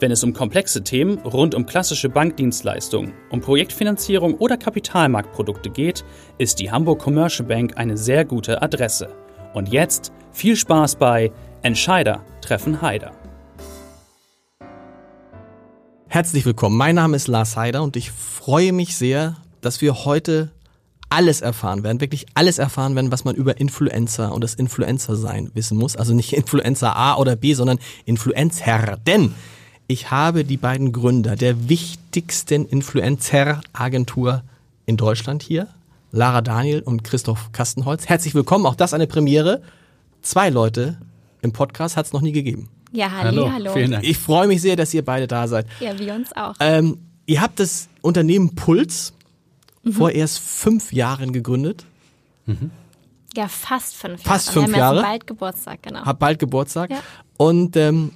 Wenn es um komplexe Themen rund um klassische Bankdienstleistungen, um Projektfinanzierung oder Kapitalmarktprodukte geht, ist die Hamburg Commercial Bank eine sehr gute Adresse. Und jetzt viel Spaß bei Entscheider treffen Heider. Herzlich willkommen. Mein Name ist Lars Heider und ich freue mich sehr, dass wir heute alles erfahren werden, wirklich alles erfahren werden, was man über Influencer und das Influencer-Sein wissen muss. Also nicht Influencer A oder B, sondern Influencer. Denn ich habe die beiden Gründer der wichtigsten Influencer-Agentur in Deutschland hier, Lara Daniel und Christoph Kastenholz. Herzlich willkommen, auch das eine Premiere. Zwei Leute im Podcast hat es noch nie gegeben. Ja, hallo, hallo. hallo. Vielen Dank. Ich freue mich sehr, dass ihr beide da seid. Ja, wir uns auch. Ähm, ihr habt das Unternehmen Puls mhm. vor erst fünf Jahren gegründet. Mhm. Ja, fast fünf Jahre. Fast fünf Jahre. Haben bald Geburtstag, genau. Hab bald Geburtstag. Ja. Und ähm,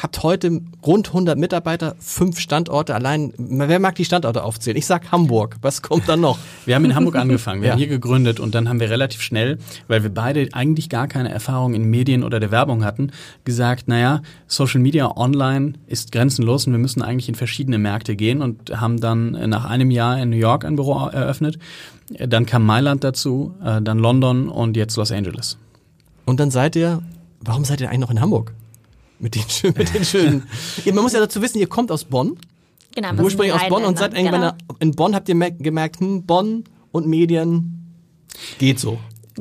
habt heute rund 100 Mitarbeiter, fünf Standorte allein. Wer mag die Standorte aufzählen? Ich sag Hamburg. Was kommt dann noch? Wir haben in Hamburg angefangen. Wir ja. haben hier gegründet und dann haben wir relativ schnell, weil wir beide eigentlich gar keine Erfahrung in Medien oder der Werbung hatten, gesagt, naja, Social Media online ist grenzenlos und wir müssen eigentlich in verschiedene Märkte gehen und haben dann nach einem Jahr in New York ein Büro eröffnet. Dann kam Mailand dazu, äh, dann London und jetzt Los Angeles. Und dann seid ihr, warum seid ihr eigentlich noch in Hamburg? Mit den, schönen, mit den schönen. Man muss ja dazu wissen, ihr kommt aus Bonn. Genau. Ursprünglich aus Bonn und seid irgendwann genau. in Bonn habt ihr gemerkt, hm, Bonn und Medien geht so.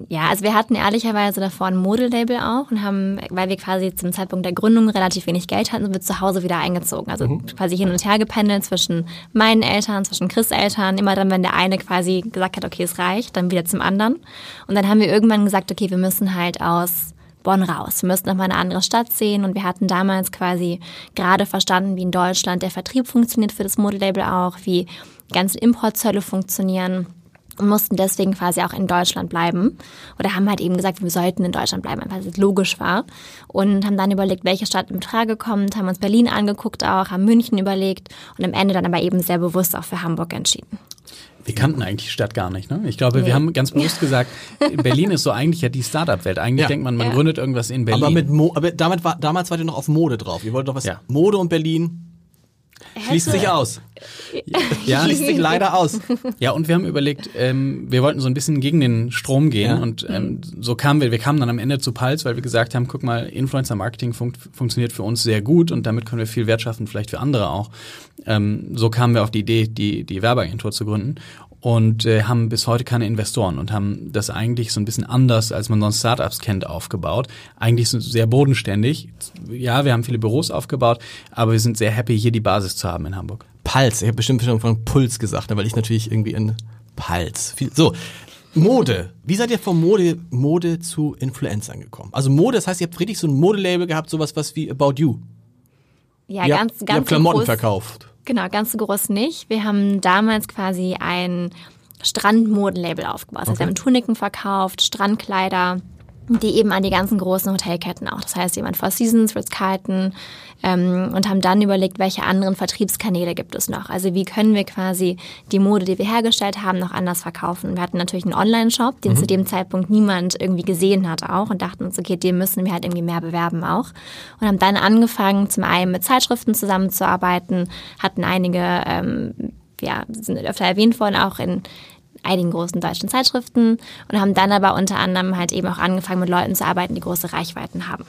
Ja, also wir hatten ehrlicherweise davor ein Modelabel auch und haben, weil wir quasi zum Zeitpunkt der Gründung relativ wenig Geld hatten, sind wir zu Hause wieder eingezogen. Also mhm. quasi hin und her gependelt zwischen meinen Eltern, zwischen Chris Eltern. Immer dann, wenn der eine quasi gesagt hat, okay, es reicht, dann wieder zum anderen. Und dann haben wir irgendwann gesagt, okay, wir müssen halt aus Bonn raus. Wir müssten nochmal eine andere Stadt sehen und wir hatten damals quasi gerade verstanden, wie in Deutschland der Vertrieb funktioniert für das Modelabel auch, wie ganze Importzölle funktionieren und mussten deswegen quasi auch in Deutschland bleiben. Oder haben halt eben gesagt, wir sollten in Deutschland bleiben, weil es logisch war. Und haben dann überlegt, welche Stadt in Frage kommt, haben uns Berlin angeguckt auch, haben München überlegt und am Ende dann aber eben sehr bewusst auch für Hamburg entschieden. Wir kannten eigentlich die Stadt gar nicht. Ne? Ich glaube, nee. wir haben ganz bewusst gesagt, Berlin ist so eigentlich ja die Startup-Welt. Eigentlich ja. denkt man, man ja. gründet irgendwas in Berlin. Aber, mit Mo aber damals, war, damals wart ihr noch auf Mode drauf. Ihr wolltet doch was. Ja. Mode und Berlin. Schließt sich aus. Ja, schließt sich leider aus. Ja, und wir haben überlegt, ähm, wir wollten so ein bisschen gegen den Strom gehen ja. und ähm, so kamen wir, wir kamen dann am Ende zu Pulse, weil wir gesagt haben, guck mal, Influencer Marketing fun funktioniert für uns sehr gut und damit können wir viel Wert schaffen, vielleicht für andere auch. Ähm, so kamen wir auf die Idee, die, die Werbeagentur zu gründen und äh, haben bis heute keine Investoren und haben das eigentlich so ein bisschen anders, als man sonst Startups kennt, aufgebaut. Eigentlich so sehr bodenständig. Ja, wir haben viele Büros aufgebaut, aber wir sind sehr happy, hier die Basis zu haben in Hamburg. Pulse, ich habe bestimmt schon von Puls gesagt, weil ich natürlich irgendwie in Pulse. So, Mode. Wie seid ihr von Mode, Mode zu Influencern gekommen? Also Mode, das heißt, ihr habt richtig so ein Modelabel gehabt, sowas was wie About You. Ja, ihr ganz, habt, ganz ihr habt Klamotten groß. verkauft. Genau, ganz so groß nicht. Wir haben damals quasi ein Strandmodenlabel aufgebaut. Also okay. wir haben Tuniken verkauft, Strandkleider, die eben an die ganzen großen Hotelketten auch. Das heißt, jemand Four Seasons, Ritz-Carlton ähm, und haben dann überlegt, welche anderen Vertriebskanäle gibt es noch. Also wie können wir quasi die Mode, die wir hergestellt haben, noch anders verkaufen. Wir hatten natürlich einen Online-Shop, den mhm. zu dem Zeitpunkt niemand irgendwie gesehen hat auch und dachten uns, okay, den müssen wir halt irgendwie mehr bewerben auch. Und haben dann angefangen, zum einen mit Zeitschriften zusammenzuarbeiten, hatten einige ähm, ja, sind öfter erwähnt worden, auch in einigen großen deutschen Zeitschriften und haben dann aber unter anderem halt eben auch angefangen mit Leuten zu arbeiten, die große Reichweiten haben.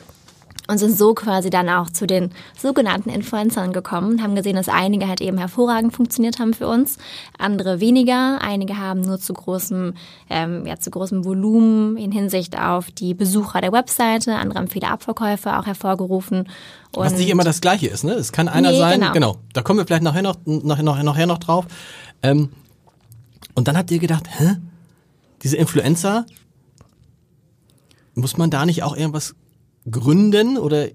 Und sind so quasi dann auch zu den sogenannten Influencern gekommen und haben gesehen, dass einige halt eben hervorragend funktioniert haben für uns, andere weniger. Einige haben nur zu großem, ähm, ja, zu großem Volumen in Hinsicht auf die Besucher der Webseite, andere haben viele Abverkäufe auch hervorgerufen. Und Was nicht immer das Gleiche ist, ne? Es kann einer nee, sein, genau. genau. Da kommen wir vielleicht nachher noch, nachher noch, nachher noch drauf. Ähm, und dann habt ihr gedacht, hä? Diese Influencer, muss man da nicht auch irgendwas gründen oder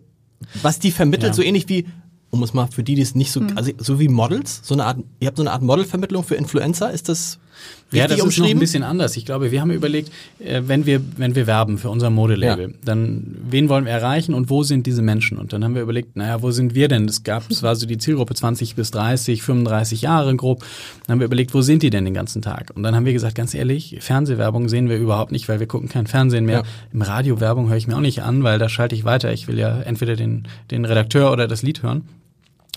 was die vermittelt, ja. so ähnlich wie um es mal für die, die es nicht so, Hm. also so wie Models, so eine Art, ihr habt so eine Art Modelvermittlung für Influencer, ist das richtig Ja, das ist noch ein bisschen anders. Ich glaube, wir haben überlegt, äh, wenn wir, wenn wir werben für unser Modelabel, Ja. dann wen wollen wir erreichen und wo sind diese Menschen? Und dann haben wir überlegt, naja, wo sind wir denn? Es gab, es war so die Zielgruppe 20 bis 30, 35 Jahre grob. Dann haben wir überlegt, wo sind die denn den ganzen Tag? Und dann haben wir gesagt, ganz ehrlich, Fernsehwerbung sehen wir überhaupt nicht, weil wir gucken kein Fernsehen mehr. Ja. Im Radio Werbung höre ich mir auch nicht an, weil da schalte ich weiter. Ich will ja entweder den, den Redakteur oder das Lied hören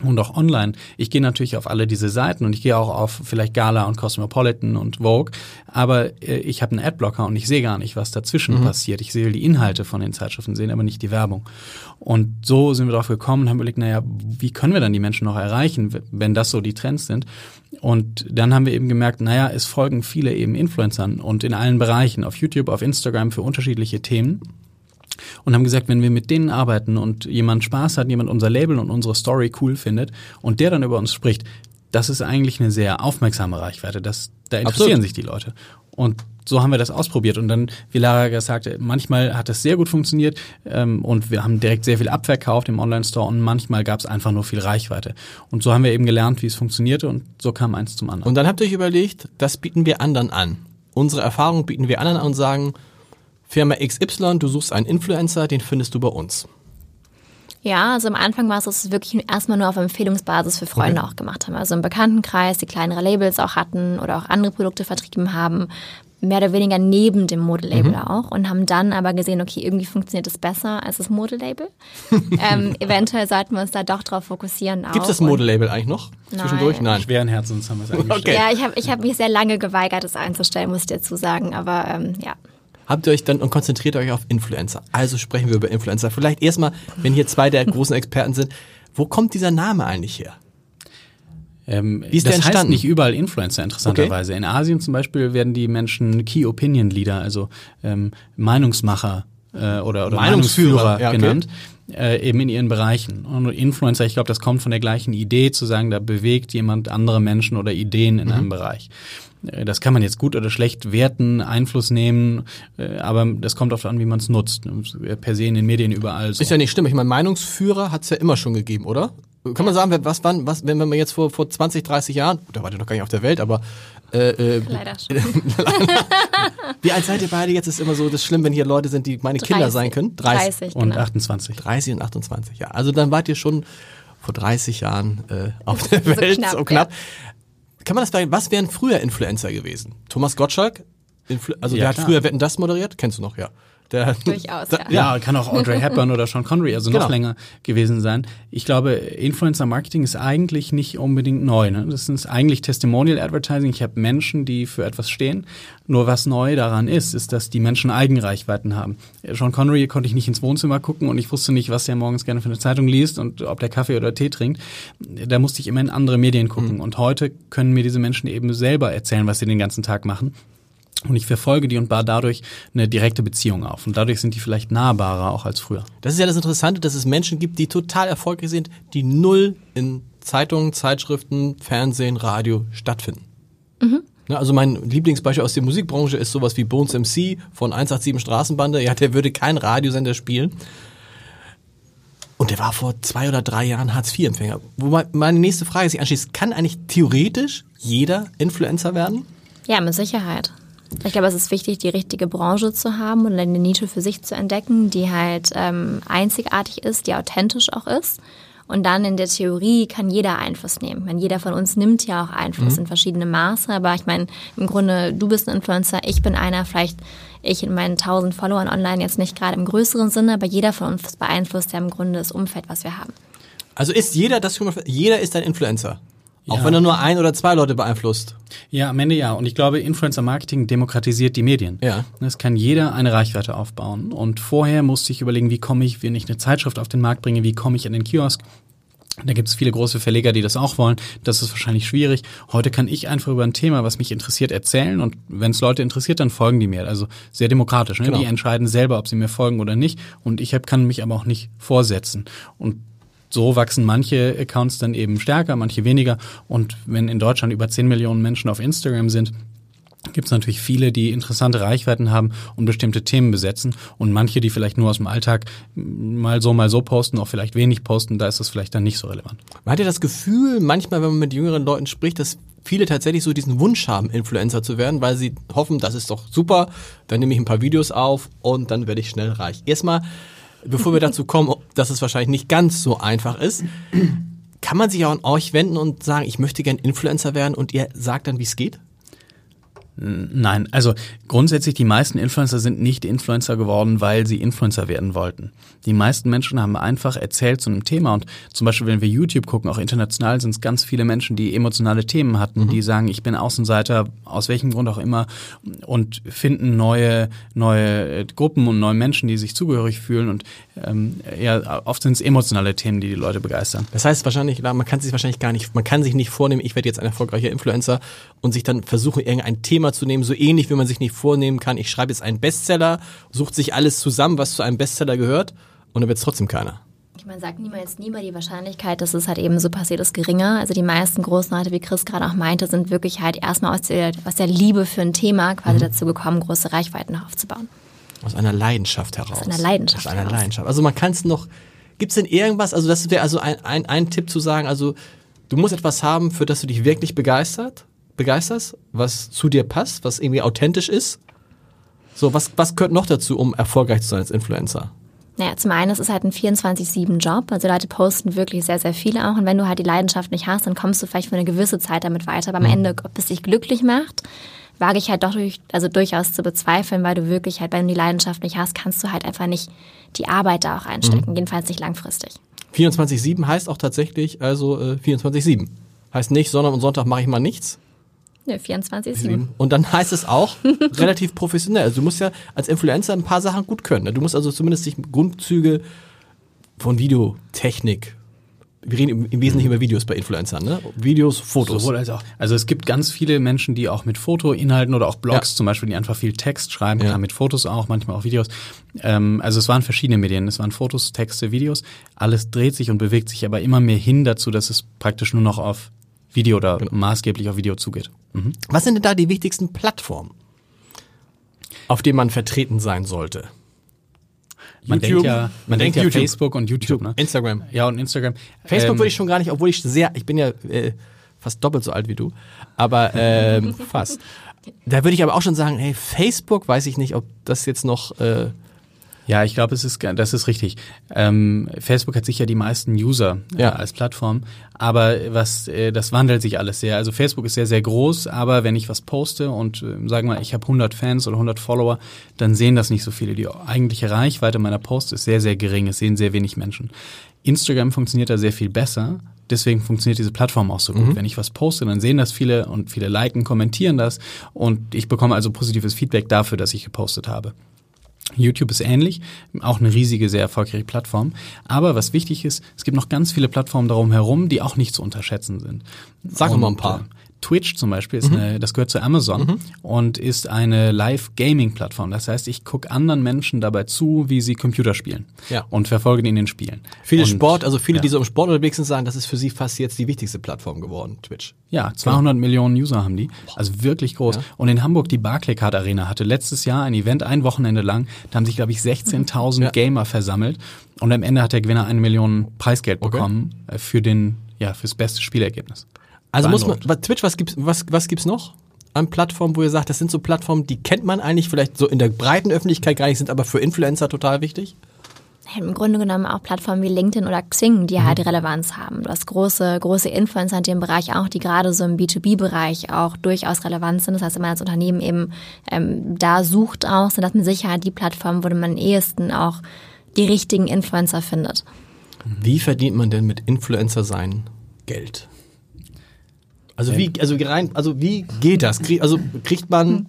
und auch online. Ich gehe natürlich auf alle diese Seiten und ich gehe auch auf vielleicht Gala und Cosmopolitan und Vogue, aber äh, ich habe einen Adblocker und ich sehe gar nicht, was dazwischen passiert. Ich sehe die Inhalte von den Zeitschriften sehen, aber nicht die Werbung. Und so sind wir drauf gekommen und haben überlegt, naja, wie können wir dann die Menschen noch erreichen, wenn das so die Trends sind? Und dann haben wir eben gemerkt, naja, es folgen viele eben Influencern und in allen Bereichen, auf YouTube, auf Instagram für unterschiedliche Themen und haben gesagt, wenn wir mit denen arbeiten und jemand Spaß hat, jemand unser Label und unsere Story cool findet und der dann über uns spricht, das ist eigentlich eine sehr aufmerksame Reichweite. Das, da interessieren Absolut. sich die Leute. Und so haben wir das ausprobiert. Und dann, wie Lara gesagt hat, manchmal hat das sehr gut funktioniert ähm, und wir haben direkt sehr viel abverkauft im Online-Store und manchmal gab es einfach nur viel Reichweite. Und so haben wir eben gelernt, wie es funktionierte und so kam eins zum anderen. Und dann habt ihr euch überlegt, das bieten wir anderen an. Unsere Erfahrung bieten wir anderen an und sagen, Firma XY, du suchst einen Influencer, den findest du bei uns. Ja, also am Anfang war es, so, dass wir es wirklich erstmal nur auf Empfehlungsbasis für Freunde auch gemacht haben. Also im Bekanntenkreis, die kleinere Labels auch hatten oder auch andere Produkte vertrieben haben. Mehr oder weniger neben dem Modelabel auch und haben dann aber gesehen, okay, irgendwie funktioniert es besser als das Modelabel. ähm, eventuell sollten wir uns da doch drauf fokussieren. Gibt es das Modelabel eigentlich noch? Zwischendurch? Nein. Schweren Herzens haben wir es eingestellt. Okay. Ja, ich habe ich hab mich sehr lange geweigert, es einzustellen, muss ich dazu sagen. Aber ähm, ja. Habt ihr euch dann und konzentriert euch auf Influencer. Also sprechen wir über Influencer. Vielleicht erstmal, wenn hier zwei der großen Experten sind, wo kommt dieser Name eigentlich her? Ähm, Wie ist das der heißt entstanden? nicht überall Influencer, interessanterweise. In Asien zum Beispiel werden die Menschen Key Opinion Leader, also ähm, Meinungsmacher äh, oder, oder Meinungsführer, Meinungsführer ja, okay. genannt, äh, eben in ihren Bereichen. Und Influencer, ich glaube, das kommt von der gleichen Idee, zu sagen, da bewegt jemand andere Menschen oder Ideen in Mhm. einem Bereich. Äh, Das kann man jetzt gut oder schlecht werten, Einfluss nehmen, äh, aber das kommt oft an, wie man es nutzt. Per se in den Medien überall so. Ist ja nicht schlimm. Ich meine, Meinungsführer hat es ja immer schon gegeben, oder? Kann man sagen, was wann, was, wenn man jetzt vor, vor 20, 30 Jahren, da war ihr noch gar nicht auf der Welt, aber äh, äh, Leider schon. wie alt seid ihr beide jetzt? Ist immer so, das ist schlimm, wenn hier Leute sind, die meine Kinder 30. sein können. 30. 30, Und genau. 28. 30 und 28, ja. Also dann wart ihr schon vor 30 Jahren äh, auf der Welt, knapp, so knapp. Kann man das fragen, was wären früher Influencer gewesen? Thomas Gottschalk? Influ also Ja, der hat klar. früher Wetten, das moderiert? Kennst du noch, ja. Der, Durchaus, da, ja. Ja, kann auch Audrey Hepburn oder Sean Connery, also noch Genau. länger gewesen sein. Ich glaube, Influencer Marketing ist eigentlich nicht unbedingt neu. Ne? Das ist eigentlich Testimonial Advertising. Ich habe Menschen, die für etwas stehen. Nur was neu daran ist, ist, dass die Menschen Eigenreichweiten haben. Sean Connery konnte ich nicht ins Wohnzimmer gucken und ich wusste nicht, was er morgens gerne für eine Zeitung liest und ob der Kaffee oder Tee trinkt. Da musste ich immer in andere Medien gucken. Und heute können mir diese Menschen eben selber erzählen, was sie den ganzen Tag machen. Und ich verfolge die und baue dadurch eine direkte Beziehung auf. Und dadurch sind die vielleicht nahbarer auch als früher. Das ist ja das Interessante, dass es Menschen gibt, die total erfolgreich sind, die null in Zeitungen, Zeitschriften, Fernsehen, Radio stattfinden. Ne, Also mein Lieblingsbeispiel aus der Musikbranche ist sowas wie Bones MC von 187 Straßenbande. Ja, der würde kein Radiosender spielen. Und der war vor zwei oder drei Jahren Hartz-IV-Empfänger. Wobei meine nächste Frage sich anschließt, kann eigentlich theoretisch jeder Influencer werden? Ja, mit Sicherheit. Ich glaube, es ist wichtig, die richtige Branche zu haben und eine Nische für sich zu entdecken, die halt ähm, einzigartig ist, die authentisch auch ist. Und dann in der Theorie kann jeder Einfluss nehmen. Ich meine, jeder von uns nimmt ja auch Einfluss in verschiedene Maße. Aber ich meine, im Grunde, du bist ein Influencer, ich bin einer, vielleicht ich in meinen tausend Followern online jetzt nicht gerade im größeren Sinne, aber jeder von uns beeinflusst ja im Grunde das Umfeld, was wir haben. Also ist jeder, das schon mal, jeder ist ein Influencer. Auch Ja. wenn er nur ein oder zwei Leute beeinflusst. Ja, am Ende ja. Und ich glaube, Influencer Marketing demokratisiert die Medien. Ja. Es kann jeder eine Reichweite aufbauen. Und vorher musste ich überlegen, wie komme ich, wenn ich eine Zeitschrift auf den Markt bringe, wie komme ich an den Kiosk? Da gibt es viele große Verleger, die das auch wollen. Das ist wahrscheinlich schwierig. Heute kann ich einfach über ein Thema, was mich interessiert, erzählen. Und wenn es Leute interessiert, dann folgen die mir. Also sehr demokratisch. Ne? Genau. Die entscheiden selber, ob sie mir folgen oder nicht. Und ich hab, kann mich aber auch nicht vorsetzen. Und so wachsen manche Accounts dann eben stärker, manche weniger. Und wenn in Deutschland über 10 Millionen Menschen auf Instagram sind, gibt es natürlich viele, die interessante Reichweiten haben und bestimmte Themen besetzen und manche, die vielleicht nur aus dem Alltag mal so, mal so posten, auch vielleicht wenig posten, da ist das vielleicht dann nicht so relevant. Man hat ja das Gefühl, manchmal, wenn man mit jüngeren Leuten spricht, dass viele tatsächlich so diesen Wunsch haben, Influencer zu werden, weil sie hoffen, das ist doch super, dann nehme ich ein paar Videos auf und dann werde ich schnell reich. Erstmal, bevor wir dazu kommen, dass es wahrscheinlich nicht ganz so einfach ist, kann man sich auch an euch wenden und sagen, ich möchte gern Influencer werden und ihr sagt dann, wie es geht? Nein, also grundsätzlich die meisten Influencer sind nicht Influencer geworden, weil sie Influencer werden wollten. Die meisten Menschen haben einfach erzählt zu einem Thema und zum Beispiel, wenn wir YouTube gucken, auch international sind es ganz viele Menschen, die emotionale Themen hatten, mhm. die sagen, ich bin Außenseiter, aus welchem Grund auch immer und finden neue, neue Gruppen und neue Menschen, die sich zugehörig fühlen und ähm, ja, oft sind es emotionale Themen, die die Leute begeistern. Das heißt wahrscheinlich, man kann sich wahrscheinlich gar nicht, man kann sich nicht vornehmen, ich werde jetzt ein erfolgreicher Influencer und sich dann versuchen, irgendein Thema zu nehmen, so ähnlich wie man sich nicht vornehmen kann, ich schreibe jetzt einen Bestseller, sucht sich alles zusammen, was zu einem Bestseller gehört und dann wird es trotzdem keiner. Man sagt niemals nie die Wahrscheinlichkeit, dass es halt eben so passiert, ist geringer. Also die meisten großen Leute, wie Chris gerade auch meinte, sind wirklich halt erstmal aus der, aus der Liebe für ein Thema quasi mhm. dazu gekommen, große Reichweiten aufzubauen. Aus einer Leidenschaft heraus. Aus einer Leidenschaft. Aus einer heraus. Leidenschaft. Also man kann es noch. Gibt es denn irgendwas? Also das wäre also ein, ein, ein Tipp zu sagen. Also du musst etwas haben, für das du dich wirklich begeistert, begeisterst, was zu dir passt, was irgendwie authentisch ist. So, was, was gehört noch dazu, um erfolgreich zu sein als Influencer? Naja, zum einen, es ist halt ein 24-7-Job. Also Leute posten wirklich sehr, sehr viele auch. Und wenn du halt die Leidenschaft nicht hast, dann kommst du vielleicht für eine gewisse Zeit damit weiter. Aber am mhm. Ende, ob es dich glücklich macht, wage ich halt doch durch, also durchaus zu bezweifeln, weil du wirklich halt, wenn du die Leidenschaft nicht hast, kannst du halt einfach nicht die Arbeit da auch einstecken, mhm. jedenfalls nicht langfristig. 24-7 heißt auch tatsächlich, also äh, 24-7. Heißt nicht, Sonntag und Sonntag mache ich mal nichts. Ne, 24-7. Und dann heißt es auch relativ professionell. Also du musst ja als Influencer ein paar Sachen gut können. Ne? Du musst also zumindest sich Grundzüge von Videotechnik, wir reden im Wesentlichen über Videos bei Influencern, ne? Videos, Fotos. Sowohl als auch. Also es gibt ganz viele Menschen, die auch mit Fotoinhalten oder auch Blogs ja. zum Beispiel, die einfach viel Text schreiben, ja. mit Fotos auch, manchmal auch Videos. Ähm, also es waren verschiedene Medien, es waren Fotos, Texte, Videos. Alles dreht sich und bewegt sich aber immer mehr hin dazu, dass es praktisch nur noch auf Video oder genau. maßgeblich auf Video zugeht. Mhm. Was sind denn da die wichtigsten Plattformen, auf denen man vertreten sein sollte? Man YouTube, denkt ja, man, man denkt, denkt ja Facebook und YouTube, YouTube, ne? Instagram. Ja, und Instagram. Facebook ähm, würde ich schon gar nicht, obwohl ich sehr, ich bin ja äh, fast doppelt so alt wie du, aber ähm, fast. Da würde ich aber auch schon sagen, hey, Facebook, weiß ich nicht, ob das jetzt noch äh, ja, ich glaube, es ist das ist richtig. Ähm, Facebook hat sicher die meisten User äh, ja. als Plattform, aber was äh, das wandelt sich alles sehr. Also Facebook ist sehr sehr groß, aber wenn ich was poste und äh, sagen wir, ich habe 100 Fans oder 100 Follower, dann sehen das nicht so viele. Die eigentliche Reichweite meiner Posts ist sehr sehr gering. Es sehen sehr wenig Menschen. Instagram funktioniert da sehr viel besser. Deswegen funktioniert diese Plattform auch so gut. Mhm. Wenn ich was poste, dann sehen das viele und viele liken, kommentieren das und ich bekomme also positives Feedback dafür, dass ich gepostet habe. YouTube ist ähnlich, auch eine riesige, sehr erfolgreiche Plattform. Aber was wichtig ist, es gibt noch ganz viele Plattformen darum herum, die auch nicht zu unterschätzen sind. Sag mal ein paar. Twitch zum Beispiel, ist mhm. eine, das gehört zu Amazon mhm. und ist eine Live-Gaming-Plattform. Das heißt, ich gucke anderen Menschen dabei zu, wie sie Computer spielen ja. und verfolge die in den Spielen. Viele und, Sport, also viele, ja. die so im Sport unterwegs sind, sagen, das ist für sie fast jetzt die wichtigste Plattform geworden, Twitch. Ja, 200 ja. Millionen User haben die, also wirklich groß. Ja. Und in Hamburg die Barclaycard Arena hatte letztes Jahr ein Event, ein Wochenende lang, da haben sich, glaube ich, 16.000 Gamer versammelt und am Ende hat der Gewinner eine Million Preisgeld bekommen okay. Äh, für den, ja, fürs beste Spielergebnis. Also muss man, bei Twitch, was gibt's, was, was gibt's noch? An Plattformen, wo ihr sagt, das sind so Plattformen, die kennt man eigentlich vielleicht so in der breiten Öffentlichkeit gar nicht, sind aber für Influencer total wichtig? Im Grunde genommen auch Plattformen wie LinkedIn oder Xing, die mhm. halt Relevanz haben. Du hast große, große Influencer in dem Bereich auch, die gerade so im B2B-Bereich auch durchaus relevant sind. Das heißt, wenn man als Unternehmen eben ähm, da sucht auch, sind das mit Sicherheit die Plattformen, wo man am ehesten auch die richtigen Influencer findet. Wie verdient man denn mit Influencer sein Geld? Also wie, also rein, also wie geht das? Krieg, also kriegt man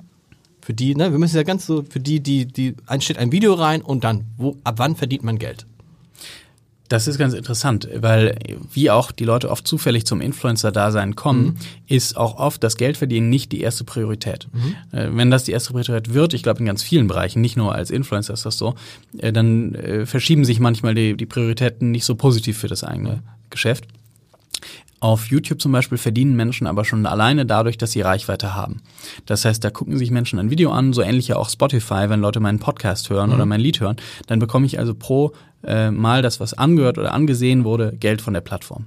für die, ne, wir müssen ja ganz so, für die, die, die, ein steht ein Video rein und dann, wo, ab wann verdient man Geld? Das ist ganz interessant, weil wie auch die Leute oft zufällig zum Influencer-Dasein kommen, mhm. ist auch oft das Geldverdienen nicht die erste Priorität. Mhm. Äh, wenn das die erste Priorität wird, ich glaube in ganz vielen Bereichen, nicht nur als Influencer ist das so, äh, dann äh, verschieben sich manchmal die, die Prioritäten nicht so positiv für das eigene Geschäft. Auf YouTube zum Beispiel verdienen Menschen aber schon alleine dadurch, dass sie Reichweite haben. Das heißt, da gucken sich Menschen ein Video an, so ähnlich ja auch Spotify, wenn Leute meinen Podcast hören mhm. oder mein Lied hören, dann bekomme ich also pro äh, Mal das, was angehört oder angesehen wurde, Geld von der Plattform.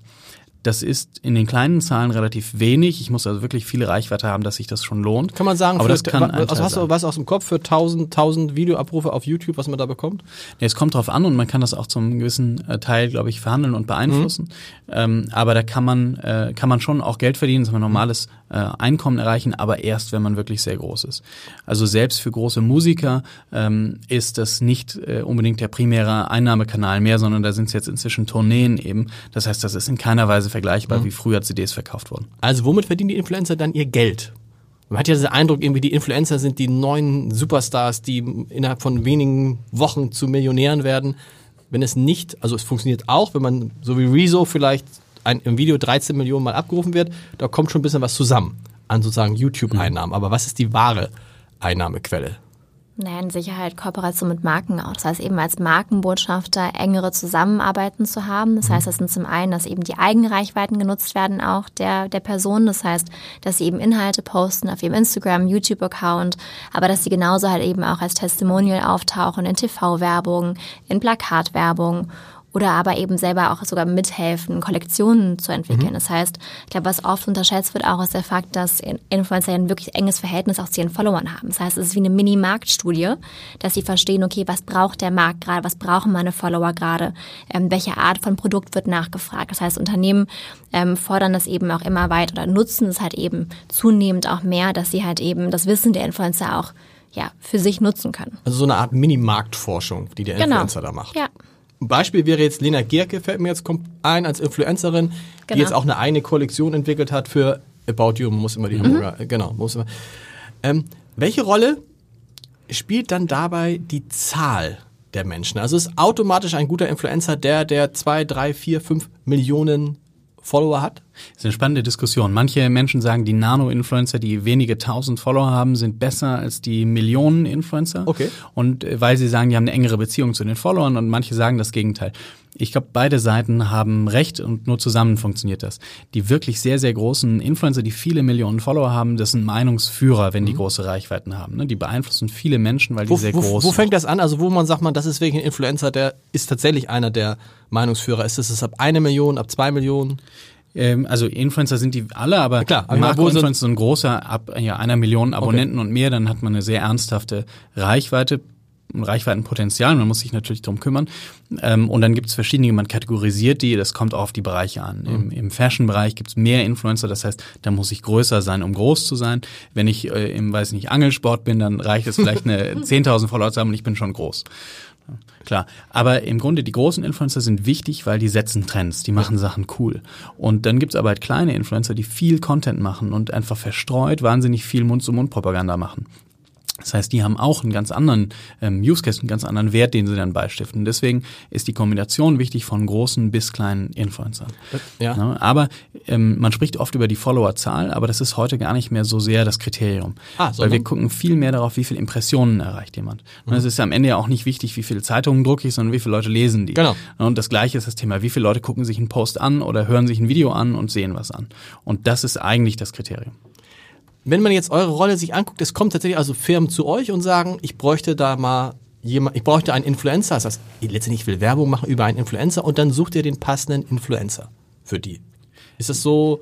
Das ist in den kleinen Zahlen relativ wenig. Ich muss also wirklich viele Reichweite haben, dass sich das schon lohnt. Kann man sagen, aber für, das kann also hast du was aus dem Kopf für 1000, 1000 Videoabrufe auf YouTube, was man da bekommt? Nee, es kommt drauf an und man kann das auch zum gewissen äh, Teil, glaube ich, verhandeln und beeinflussen. Mhm. Ähm, aber da kann man, äh, kann man schon auch Geld verdienen, dass man normales äh, Einkommen erreichen, aber erst, wenn man wirklich sehr groß ist. Also selbst für große Musiker ähm, ist das nicht äh, unbedingt der primäre Einnahmekanal mehr, sondern da sind es jetzt inzwischen Tourneen eben. Das heißt, das ist in keiner Weise vergleichbar, mhm. wie früher CDs verkauft wurden. Also womit verdienen die Influencer dann ihr Geld? Man hat ja den Eindruck, irgendwie die Influencer sind die neuen Superstars, die innerhalb von wenigen Wochen zu Millionären werden. Wenn es nicht, also es funktioniert auch, wenn man so wie Rezo vielleicht ein, im Video 13 Millionen Mal abgerufen wird, da kommt schon ein bisschen was zusammen an sozusagen YouTube-Einnahmen. Mhm. Aber was ist die wahre Einnahmequelle? Naja, in Sicherheit Kooperation mit Marken auch. Das heißt eben als Markenbotschafter engere Zusammenarbeiten zu haben. Das mhm. heißt, das sind zum einen, dass eben die Eigenreichweiten genutzt werden auch der, der Person. Das heißt, dass sie eben Inhalte posten auf ihrem Instagram, YouTube-Account, aber dass sie genauso halt eben auch als Testimonial auftauchen in TV-Werbung, in Plakatwerbung oder aber eben selber auch sogar mithelfen, Kollektionen zu entwickeln. Mhm. Das heißt, ich glaube, was oft unterschätzt wird auch, ist der Fakt, dass Influencer ein wirklich enges Verhältnis auch zu ihren Followern haben. Das heißt, es ist wie eine Mini-Marktstudie, dass sie verstehen, okay, was braucht der Markt gerade, was brauchen meine Follower gerade, ähm, welche Art von Produkt wird nachgefragt. Das heißt, Unternehmen ähm, fordern das eben auch immer weiter oder nutzen es halt eben zunehmend auch mehr, dass sie halt eben das Wissen der Influencer auch ja, für sich nutzen können. Also so eine Art Mini-Marktforschung, die der genau. Influencer da macht. Ja. Ein Beispiel wäre jetzt Lena Gierke, fällt mir jetzt ein, als Influencerin, genau. die jetzt auch eine eigene Kollektion entwickelt hat für About You, muss immer die mhm. Hamburger, äh, genau, muss immer. Ähm, welche Rolle spielt dann dabei die Zahl der Menschen? Also ist automatisch ein guter Influencer der, der zwei, drei, vier, fünf Millionen Follower hat? Das ist eine spannende Diskussion. Manche Menschen sagen, die Nano-Influencer, die wenige tausend Follower haben, sind besser als die Millionen Influencer. Okay. Und äh, weil sie sagen, die haben eine engere Beziehung zu den Followern und manche sagen das Gegenteil. Ich glaube, beide Seiten haben recht und nur zusammen funktioniert das. Die wirklich sehr, sehr großen Influencer, die viele Millionen Follower haben, das sind Meinungsführer, wenn die mhm. große Reichweiten haben. Ne? Die beeinflussen viele Menschen, weil die wo, sehr wo, groß sind. Wo fängt das an? Also wo man sagt man, das ist wirklich ein Influencer, der ist tatsächlich einer der Meinungsführer. Ist es ab eine Million, ab zwei Millionen? Ähm, also Influencer sind die alle, aber ja, klar, Makroinfluencer so ein großer ab ja, einer Million Abonnenten okay. und mehr, dann hat man eine sehr ernsthafte Reichweite. Reichweitenpotenzial, man muss sich natürlich drum kümmern. Ähm, und dann gibt es verschiedene, man kategorisiert die, das kommt auf die Bereiche an. Mhm. Im, im Fashion-Bereich gibt es mehr Influencer, das heißt, da muss ich größer sein, um groß zu sein. Wenn ich äh, im, weiß nicht, Angelsport bin, dann reicht es vielleicht eine 10.000 Follower zu haben und ich bin schon groß. Klar, aber im Grunde die großen Influencer sind wichtig, weil die setzen Trends, die machen Sachen cool. Und dann gibt's aber halt kleine Influencer, die viel Content machen und einfach verstreut wahnsinnig viel Mund-zu-Mund-Propaganda machen. Das heißt, die haben auch einen ganz anderen ähm, Use Case, einen ganz anderen Wert, den sie dann beistiften. Deswegen ist die Kombination wichtig von großen bis kleinen Influencern. Ja. ja aber ähm, man spricht oft über die Followerzahl, aber das ist heute gar nicht mehr so sehr das Kriterium. Ah, Weil wir gucken viel mehr darauf, wie viele Impressionen erreicht jemand. Und mhm. es ist ja am Ende ja auch nicht wichtig, wie viele Zeitungen drucke ich, sondern wie viele Leute lesen die. Genau. Und das Gleiche ist das Thema, wie viele Leute gucken sich einen Post an oder hören sich ein Video an und sehen was an. Und das ist eigentlich das Kriterium wenn man jetzt eure Rolle sich anguckt, es kommen tatsächlich also Firmen zu euch und sagen, ich bräuchte da mal jemand, ich bräuchte einen Influencer. Das heißt, letztendlich ich will Werbung machen über einen Influencer und dann sucht ihr den passenden Influencer für die. Ist das so?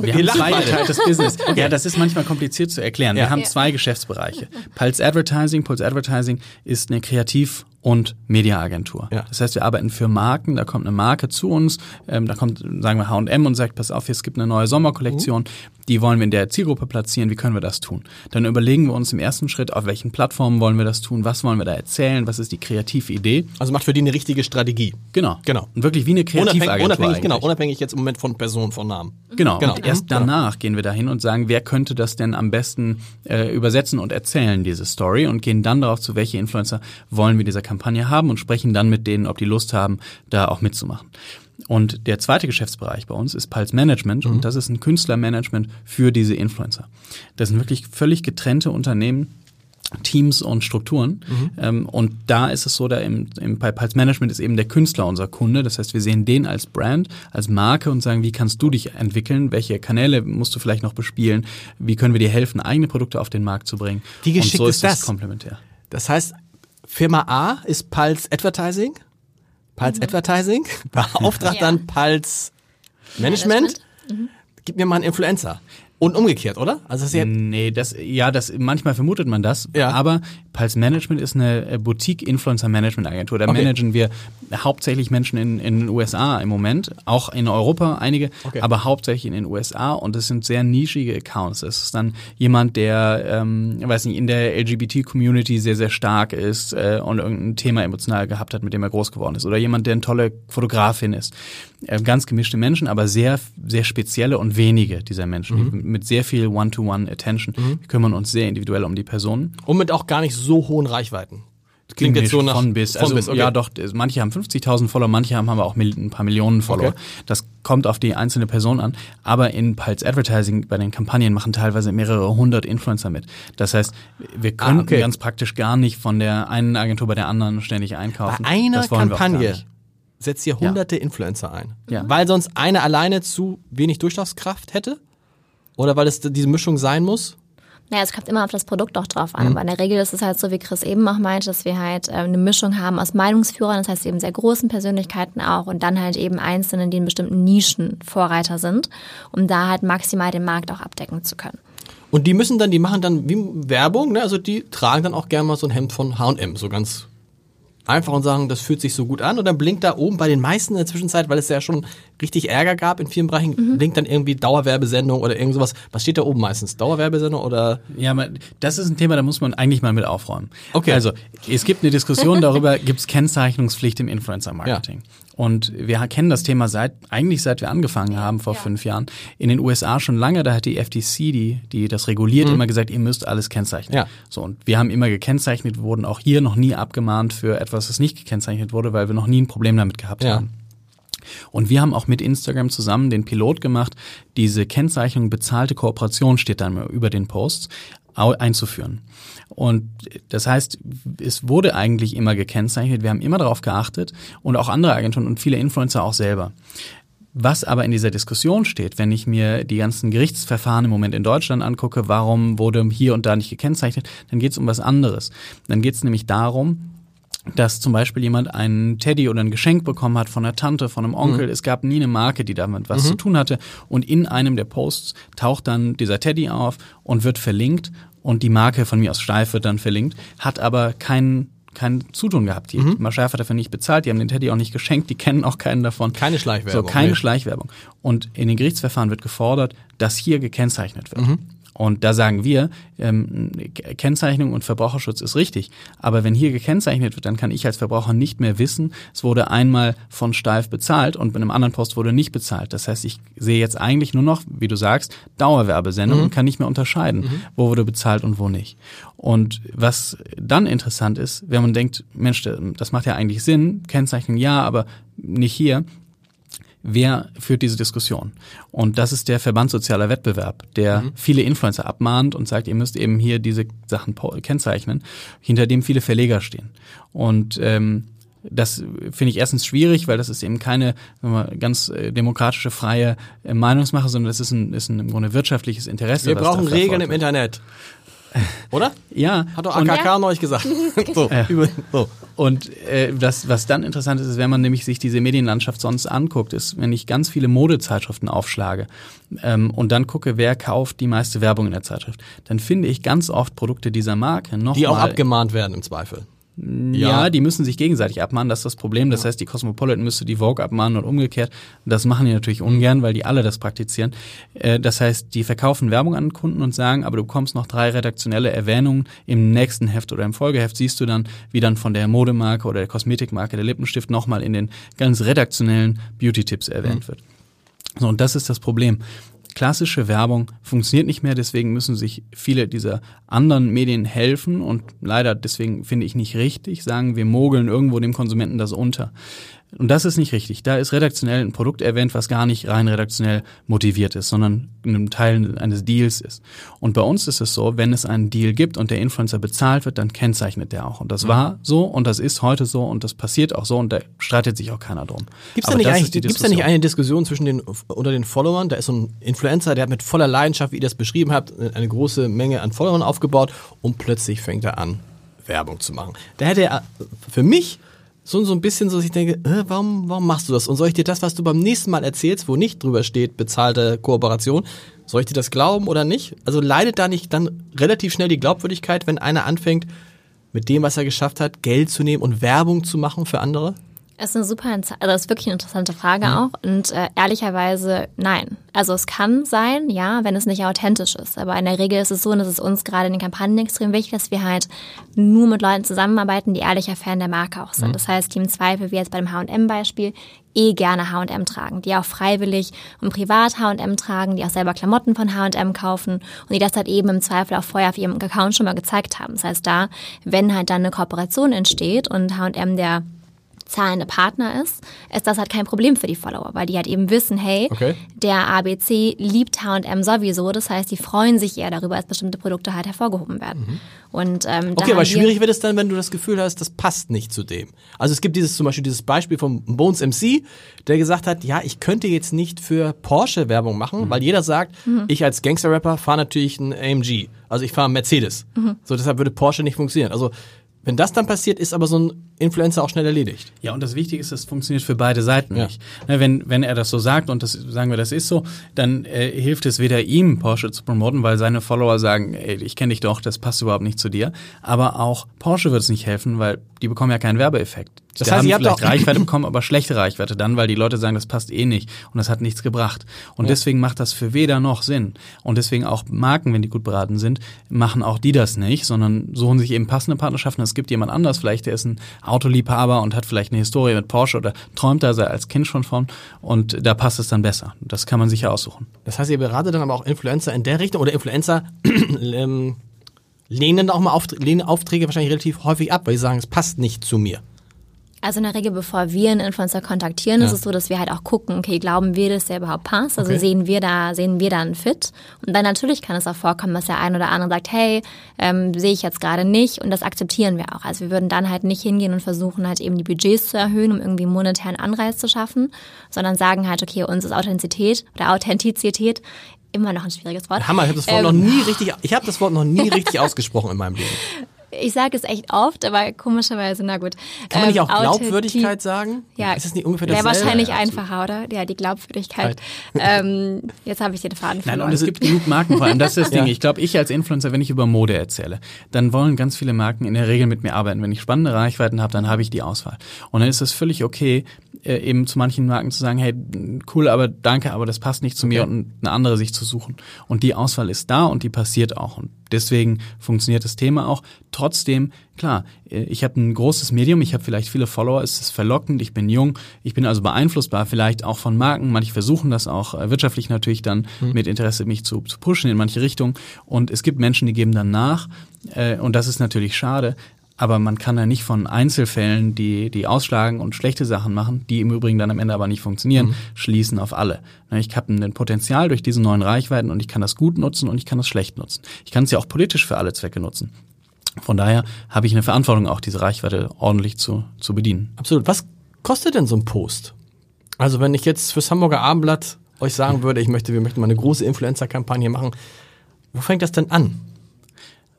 Wir haben zweigeteiltes Business. Okay. Ja, das ist manchmal kompliziert zu erklären. Ja. Wir haben zwei Geschäftsbereiche. Pulse Advertising, Pulse Advertising ist eine Kreativ- und Mediaagentur. Ja. Das heißt, wir arbeiten für Marken, da kommt eine Marke zu uns, ähm, da kommt, sagen wir, H&M und sagt, pass auf, es gibt eine neue Sommerkollektion, mhm. die wollen wir in der Zielgruppe platzieren, wie können wir das tun? Dann überlegen wir uns im ersten Schritt, auf welchen Plattformen wollen wir das tun, was wollen wir da erzählen, was ist die kreative Idee. Also macht für die eine richtige Strategie. Genau. Genau. Und wirklich wie eine Kreativagentur Unabhängig, unabhängig genau, unabhängig jetzt im Moment von Person, von Namen. Genau. genau. Und erst danach gehen wir dahin und sagen, wer könnte das denn am besten äh, übersetzen und erzählen, diese Story, und gehen dann darauf zu, welche Influencer wollen wir dieser Kampagne haben und sprechen dann mit denen, ob die Lust haben, da auch mitzumachen. Und der zweite Geschäftsbereich bei uns ist Pulse Management mhm. und das ist ein Künstlermanagement für diese Influencer. Das sind wirklich völlig getrennte Unternehmen, Teams und Strukturen. Mhm. Ähm, und da ist es so, da im, im bei Pulse Management ist eben der Künstler unser Kunde. Das heißt, wir sehen den als Brand, als Marke und sagen, wie kannst du dich entwickeln? Welche Kanäle musst du vielleicht noch bespielen? Wie können wir dir helfen, eigene Produkte auf den Markt zu bringen? Wie geschickt und so ist ist das das? komplementär. Das heißt, Firma A ist Pulse Advertising, Pulse Advertising, beauftragt Ja. dann Pulse Management, gib mir mal einen Influencer. Und umgekehrt, oder? Also das Nee, das, ja, das, manchmal vermutet man das. Ja. Aber Pulse Management ist eine äh, Boutique-Influencer-Management-Agentur. Da Okay. managen wir hauptsächlich Menschen in, in den USA im Moment, auch in Europa einige, Okay. aber hauptsächlich in den USA und es sind sehr nischige Accounts. Es ist dann jemand, der, ähm, weiß nicht, in der LGBT-Community sehr, sehr stark ist äh, und irgendein Thema emotional gehabt hat, mit dem er groß geworden ist. Oder jemand, der eine tolle Fotografin ist. Äh, ganz gemischte Menschen, aber sehr, sehr spezielle und wenige dieser Menschen, die mit sehr viel One-to-One-Attention. Wir kümmern uns sehr individuell um die Personen. und mit auch gar nicht so hohen Reichweiten. Klingt jetzt so nach von bis. von Also, bis, okay. Ja, doch, manche haben 50.000 Follower, manche haben aber auch ein paar Millionen Follower. Okay. Das kommt auf die einzelne Person an. Aber in Pulse Advertising bei den Kampagnen machen teilweise mehrere hundert Influencer mit. Das heißt, wir können Ah, okay. ganz praktisch gar nicht von der einen Agentur bei der anderen ständig einkaufen. Bei einer das Kampagne setzt ihr hunderte Influencer ein. Ja. Weil sonst eine alleine zu wenig Durchschlagskraft hätte? Oder weil es diese Mischung sein muss? Naja, es kommt immer auf das Produkt auch drauf an. Aber in der Regel ist es halt so, wie Chris eben auch meinte, dass wir halt äh, eine Mischung haben aus Meinungsführern, das heißt eben sehr großen Persönlichkeiten auch und dann halt eben Einzelnen, die in bestimmten Nischen Vorreiter sind, um da halt maximal den Markt auch abdecken zu können. Und die müssen dann, die machen dann wie Werbung, ne? Also die tragen dann auch gerne mal so ein Hemd von H&M, so ganz einfach und sagen, das fühlt sich so gut an. Und dann blinkt da oben bei den meisten in der Zwischenzeit, weil es ja schon richtig Ärger gab in vielen Bereichen, blinkt dann irgendwie Dauerwerbesendung oder irgend sowas. Was steht da oben meistens? Dauerwerbesendung oder? Ja, das ist ein Thema, da muss man eigentlich mal mit aufräumen. Okay. Also, es gibt eine Diskussion darüber, gibt es Kennzeichnungspflicht im Influencer-Marketing. Und wir kennen das Thema seit, eigentlich seit wir angefangen haben, vor fünf Jahren. In den USA schon lange, da hat die FTC, die, die das reguliert, immer gesagt, ihr müsst alles kennzeichnen. Ja. So, und wir haben immer gekennzeichnet, wurden auch hier noch nie abgemahnt für etwas, das nicht gekennzeichnet wurde, weil wir noch nie ein Problem damit gehabt Ja. haben. Und wir haben auch mit Instagram zusammen den Pilot gemacht, diese Kennzeichnung bezahlte Kooperation steht dann über den Posts einzuführen. Und das heißt, es wurde eigentlich immer gekennzeichnet, wir haben immer darauf geachtet und auch andere Agenturen und viele Influencer auch selber. Was aber in dieser Diskussion steht, wenn ich mir die ganzen Gerichtsverfahren im Moment in Deutschland angucke, warum wurde hier und da nicht gekennzeichnet, dann geht es um was anderes. Dann geht es nämlich darum, dass zum Beispiel jemand einen Teddy oder ein Geschenk bekommen hat von einer Tante, von einem Onkel. Es gab nie eine Marke, die damit was zu tun hatte. Und in einem der Posts taucht dann dieser Teddy auf und wird verlinkt und die Marke von mir aus Steif wird dann verlinkt, hat aber keinen kein Zutun gehabt. Die mhm. Schärf hat dafür nicht bezahlt, die haben den Teddy auch nicht geschenkt, die kennen auch keinen davon. Keine Schleichwerbung, So, keine nee. Schleichwerbung. Und in den Gerichtsverfahren wird gefordert, dass hier gekennzeichnet wird. Mhm. Und da sagen wir, ähm, Kennzeichnung und Verbraucherschutz ist richtig. Aber wenn hier gekennzeichnet wird, dann kann ich als Verbraucher nicht mehr wissen, es wurde einmal von Steif bezahlt und bei einem anderen Post wurde nicht bezahlt. Das heißt, ich sehe jetzt eigentlich nur noch, wie du sagst, Dauerwerbesendung und kann nicht mehr unterscheiden, wo wurde bezahlt und wo nicht. Und was dann interessant ist, wenn man denkt, Mensch, das macht ja eigentlich Sinn, Kennzeichnung ja, aber nicht hier, wer führt diese Diskussion? Und das ist der Verband Sozialer Wettbewerb, der viele Influencer abmahnt und sagt, ihr müsst eben hier diese Sachen kennzeichnen, hinter dem viele Verleger stehen. Und ähm, das finde ich erstens schwierig, weil das ist eben keine mal, ganz äh, demokratische, freie äh, Meinungsmache, sondern das ist ein, ist ein im Grunde wirtschaftliches Interesse. Wir brauchen Regeln im. Internet. Oder? Ja, Hat doch AKK neulich gesagt. so, über, so. Und äh, das, was dann interessant ist, ist, wenn man nämlich sich diese Medienlandschaft sonst anguckt, ist, wenn ich ganz viele Modezeitschriften aufschlage ähm, und dann gucke, wer kauft die meiste Werbung in der Zeitschrift, dann finde ich ganz oft Produkte dieser Marke noch Die auch abgemahnt werden im Zweifel. Ja, Ja. die müssen sich gegenseitig abmahnen, das ist das Problem. Das heißt, die Cosmopolitan müsste die Vogue abmahnen und umgekehrt. Das machen die natürlich ungern, weil die alle das praktizieren. Äh, Das heißt, die verkaufen Werbung an Kunden und sagen, aber du bekommst noch drei redaktionelle Erwähnungen. Im nächsten Heft oder im Folgeheft siehst du dann, wie dann von der Modemarke oder der Kosmetikmarke der Lippenstift nochmal in den ganz redaktionellen Beauty-Tipps erwähnt wird. So, und das ist das Problem. Klassische Werbung funktioniert nicht mehr, deswegen müssen sich viele dieser anderen Medien helfen und leider deswegen finde ich nicht richtig sagen, wir mogeln irgendwo dem Konsumenten das unter. Und das ist nicht richtig. Da ist redaktionell ein Produkt erwähnt, was gar nicht rein redaktionell motiviert ist, sondern ein Teil eines Deals ist. Und bei uns ist es so, wenn es einen Deal gibt und der Influencer bezahlt wird, dann kennzeichnet der auch. Und das mhm. war so und das ist heute so und das passiert auch so und da streitet sich auch keiner drum. Gibt es da, nicht gibt's da nicht eine Diskussion zwischen den, unter den Followern? Da ist so ein Influencer, der hat mit voller Leidenschaft, wie ihr das beschrieben habt, eine große Menge an Followern aufgebaut und plötzlich fängt er an, Werbung zu machen. Da hätte er für mich so, so ein bisschen so, dass ich denke, äh, warum, warum machst du das? Und soll ich dir das, was du beim nächsten Mal erzählst, wo nicht drüber steht, bezahlte Kooperation, soll ich dir das glauben oder nicht? Also leidet da nicht dann relativ schnell die Glaubwürdigkeit, wenn einer anfängt, mit dem, was er geschafft hat, Geld zu nehmen und Werbung zu machen für andere? Das ist eine super, also das ist wirklich eine interessante Frage mhm. auch. Und äh, ehrlicherweise nein. Also es kann sein, ja, wenn es nicht authentisch ist. Aber in der Regel ist es so, und das ist uns gerade in den Kampagnen extrem wichtig, dass wir halt nur mit Leuten zusammenarbeiten, die ehrlicher Fan der Marke auch sind. Mhm. Das heißt, die im Zweifel, wie jetzt beim H&M-Beispiel, eh gerne H&M tragen, die auch freiwillig und privat H&M tragen, die auch selber Klamotten von H&M kaufen und die das halt eben im Zweifel auch vorher auf ihrem Account schon mal gezeigt haben. Das heißt, da, wenn halt dann eine Kooperation entsteht und H&M der zahlende Partner ist, ist das halt kein Problem für die Follower, weil die halt eben wissen, hey, okay. der ABC liebt H&M sowieso, das heißt, die freuen sich eher darüber, als bestimmte Produkte halt hervorgehoben werden. Mhm. Und, ähm, okay, aber schwierig wird es dann, wenn du das Gefühl hast, das passt nicht zu dem. Also es gibt dieses zum Beispiel dieses Beispiel vom Bones MC, der gesagt hat, ja, ich könnte jetzt nicht für Porsche Werbung machen, mhm. weil jeder sagt, mhm. ich als Gangster-Rapper fahre natürlich einen AMG. Also ich fahre Mercedes. So deshalb würde Porsche nicht funktionieren. Also wenn das dann passiert, ist aber so ein Influencer auch schnell erledigt. Ja, und das Wichtige ist, es funktioniert für beide Seiten ja. nicht. Ne, wenn, wenn er das so sagt und das sagen wir, das ist so, dann äh, hilft es weder ihm, Porsche zu promoten, weil seine Follower sagen, ey, ich kenne dich doch, das passt überhaupt nicht zu dir. Aber auch Porsche wird es nicht helfen, weil die bekommen ja keinen Werbeeffekt. Das die heißt, haben vielleicht Reichweite bekommen, aber schlechte Reichweite dann, weil die Leute sagen, das passt eh nicht und das hat nichts gebracht. Und ja. deswegen macht das für weder noch Sinn. Und deswegen auch Marken, wenn die gut beraten sind, machen auch die das nicht, sondern suchen sich eben passende Partnerschaften. Es gibt jemand anders, vielleicht der ist ein Autoliebhaber und hat vielleicht eine Historie mit Porsche oder träumt da als Kind schon von und da passt es dann besser. Das kann man sich ja aussuchen. Das heißt, ihr beratet dann aber auch Influencer in der Richtung oder Influencer ähm, lehnen dann auch mal Aufträge, lehnen Aufträge wahrscheinlich relativ häufig ab, weil sie sagen, es passt nicht zu mir. Also in der Regel, bevor wir einen Influencer kontaktieren, ja. ist es so, dass wir halt auch gucken, okay, glauben wir, dass der überhaupt passt? Also okay. sehen wir da, sehen wir da einen Fit? Und dann natürlich kann es auch vorkommen, dass der ein oder andere sagt, hey, ähm, sehe ich jetzt gerade nicht und das akzeptieren wir auch. Also wir würden dann halt nicht hingehen und versuchen halt eben die Budgets zu erhöhen, um irgendwie monetären Anreiz zu schaffen, sondern sagen halt, okay, uns ist Authentizität oder Authentizität immer noch ein schwieriges Wort. Hammer, ich habe das Wort ähm, noch nie richtig, ich habe das Wort noch nie richtig ausgesprochen in meinem Leben. Ich sage es echt oft, aber komischerweise, na gut. Kann man nicht auch ähm, Glaubwürdigkeit sagen? Ja. Ist das nicht ungefähr dasselbe? Wäre wahrscheinlich einfacher, oder? Ja, die Glaubwürdigkeit. ähm, jetzt habe ich den Faden verloren. Nein, und es gibt genug Marken vor allem. Das ist das Ding. Ja. Ich glaube, ich als Influencer, wenn ich über Mode erzähle, dann wollen ganz viele Marken in der Regel mit mir arbeiten. Wenn ich spannende Reichweiten habe, dann habe ich die Auswahl. Und dann ist es völlig okay, äh, eben zu manchen Marken zu sagen, hey, cool, aber danke, aber das passt nicht zu okay. mir und eine andere sich zu suchen. Und die Auswahl ist da und die passiert auch. Und deswegen funktioniert das Thema auch. Trotzdem, klar, äh, ich habe ein großes Medium, ich habe vielleicht viele Follower, es ist verlockend, ich bin jung, ich bin also beeinflussbar vielleicht auch von Marken. Manche versuchen das auch äh, wirtschaftlich natürlich dann mhm. mit Interesse mich zu, zu pushen in manche Richtungen. Und es gibt Menschen, die geben dann nach. Und das ist natürlich schade. Aber man kann ja nicht von Einzelfällen, die, die ausschlagen und schlechte Sachen machen, die im Übrigen dann am Ende aber nicht funktionieren, mhm. schließen auf alle. Ich habe ein Potenzial durch diese neuen Reichweiten und ich kann das gut nutzen und ich kann das schlecht nutzen. Ich kann es ja auch politisch für alle Zwecke nutzen. Von daher habe ich eine Verantwortung, auch diese Reichweite ordentlich zu, zu bedienen. Absolut. Was kostet denn so ein Post? Also wenn ich jetzt fürs Hamburger Abendblatt euch sagen würde, ich möchte, wir möchten mal eine große Influencer-Kampagne machen, wo fängt das denn an?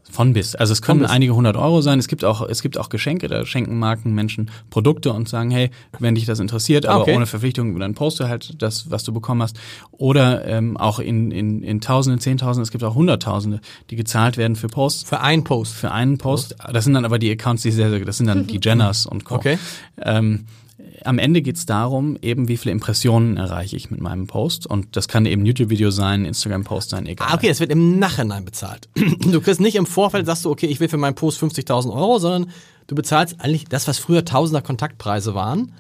Von bis. Also es können einige hundert Euro sein. Es gibt auch, es gibt auch Geschenke, da schenken Marken Menschen Produkte und sagen, hey, wenn dich das interessiert, aber okay. ohne Verpflichtung, dann poste halt das, was du bekommen hast. Oder ähm, auch in, in, in Tausenden, Zehntausenden, es gibt auch Hunderttausende, die gezahlt werden für Posts. Für einen Post. Für einen Post. Das sind dann aber die Accounts, die sehr, sehr, das sind dann die Jenners und Co. Okay. Ähm, am Ende geht es darum, eben wie viele Impressionen erreiche ich mit meinem Post. Und das kann eben YouTube-Video sein, Instagram-Post sein, egal. Ah, okay, es wird im Nachhinein bezahlt. Du kriegst nicht im Vorfeld, sagst du, okay, ich will für meinen Post 50.000 Euro, sondern du bezahlst eigentlich das, was früher Tausender Kontaktpreise waren,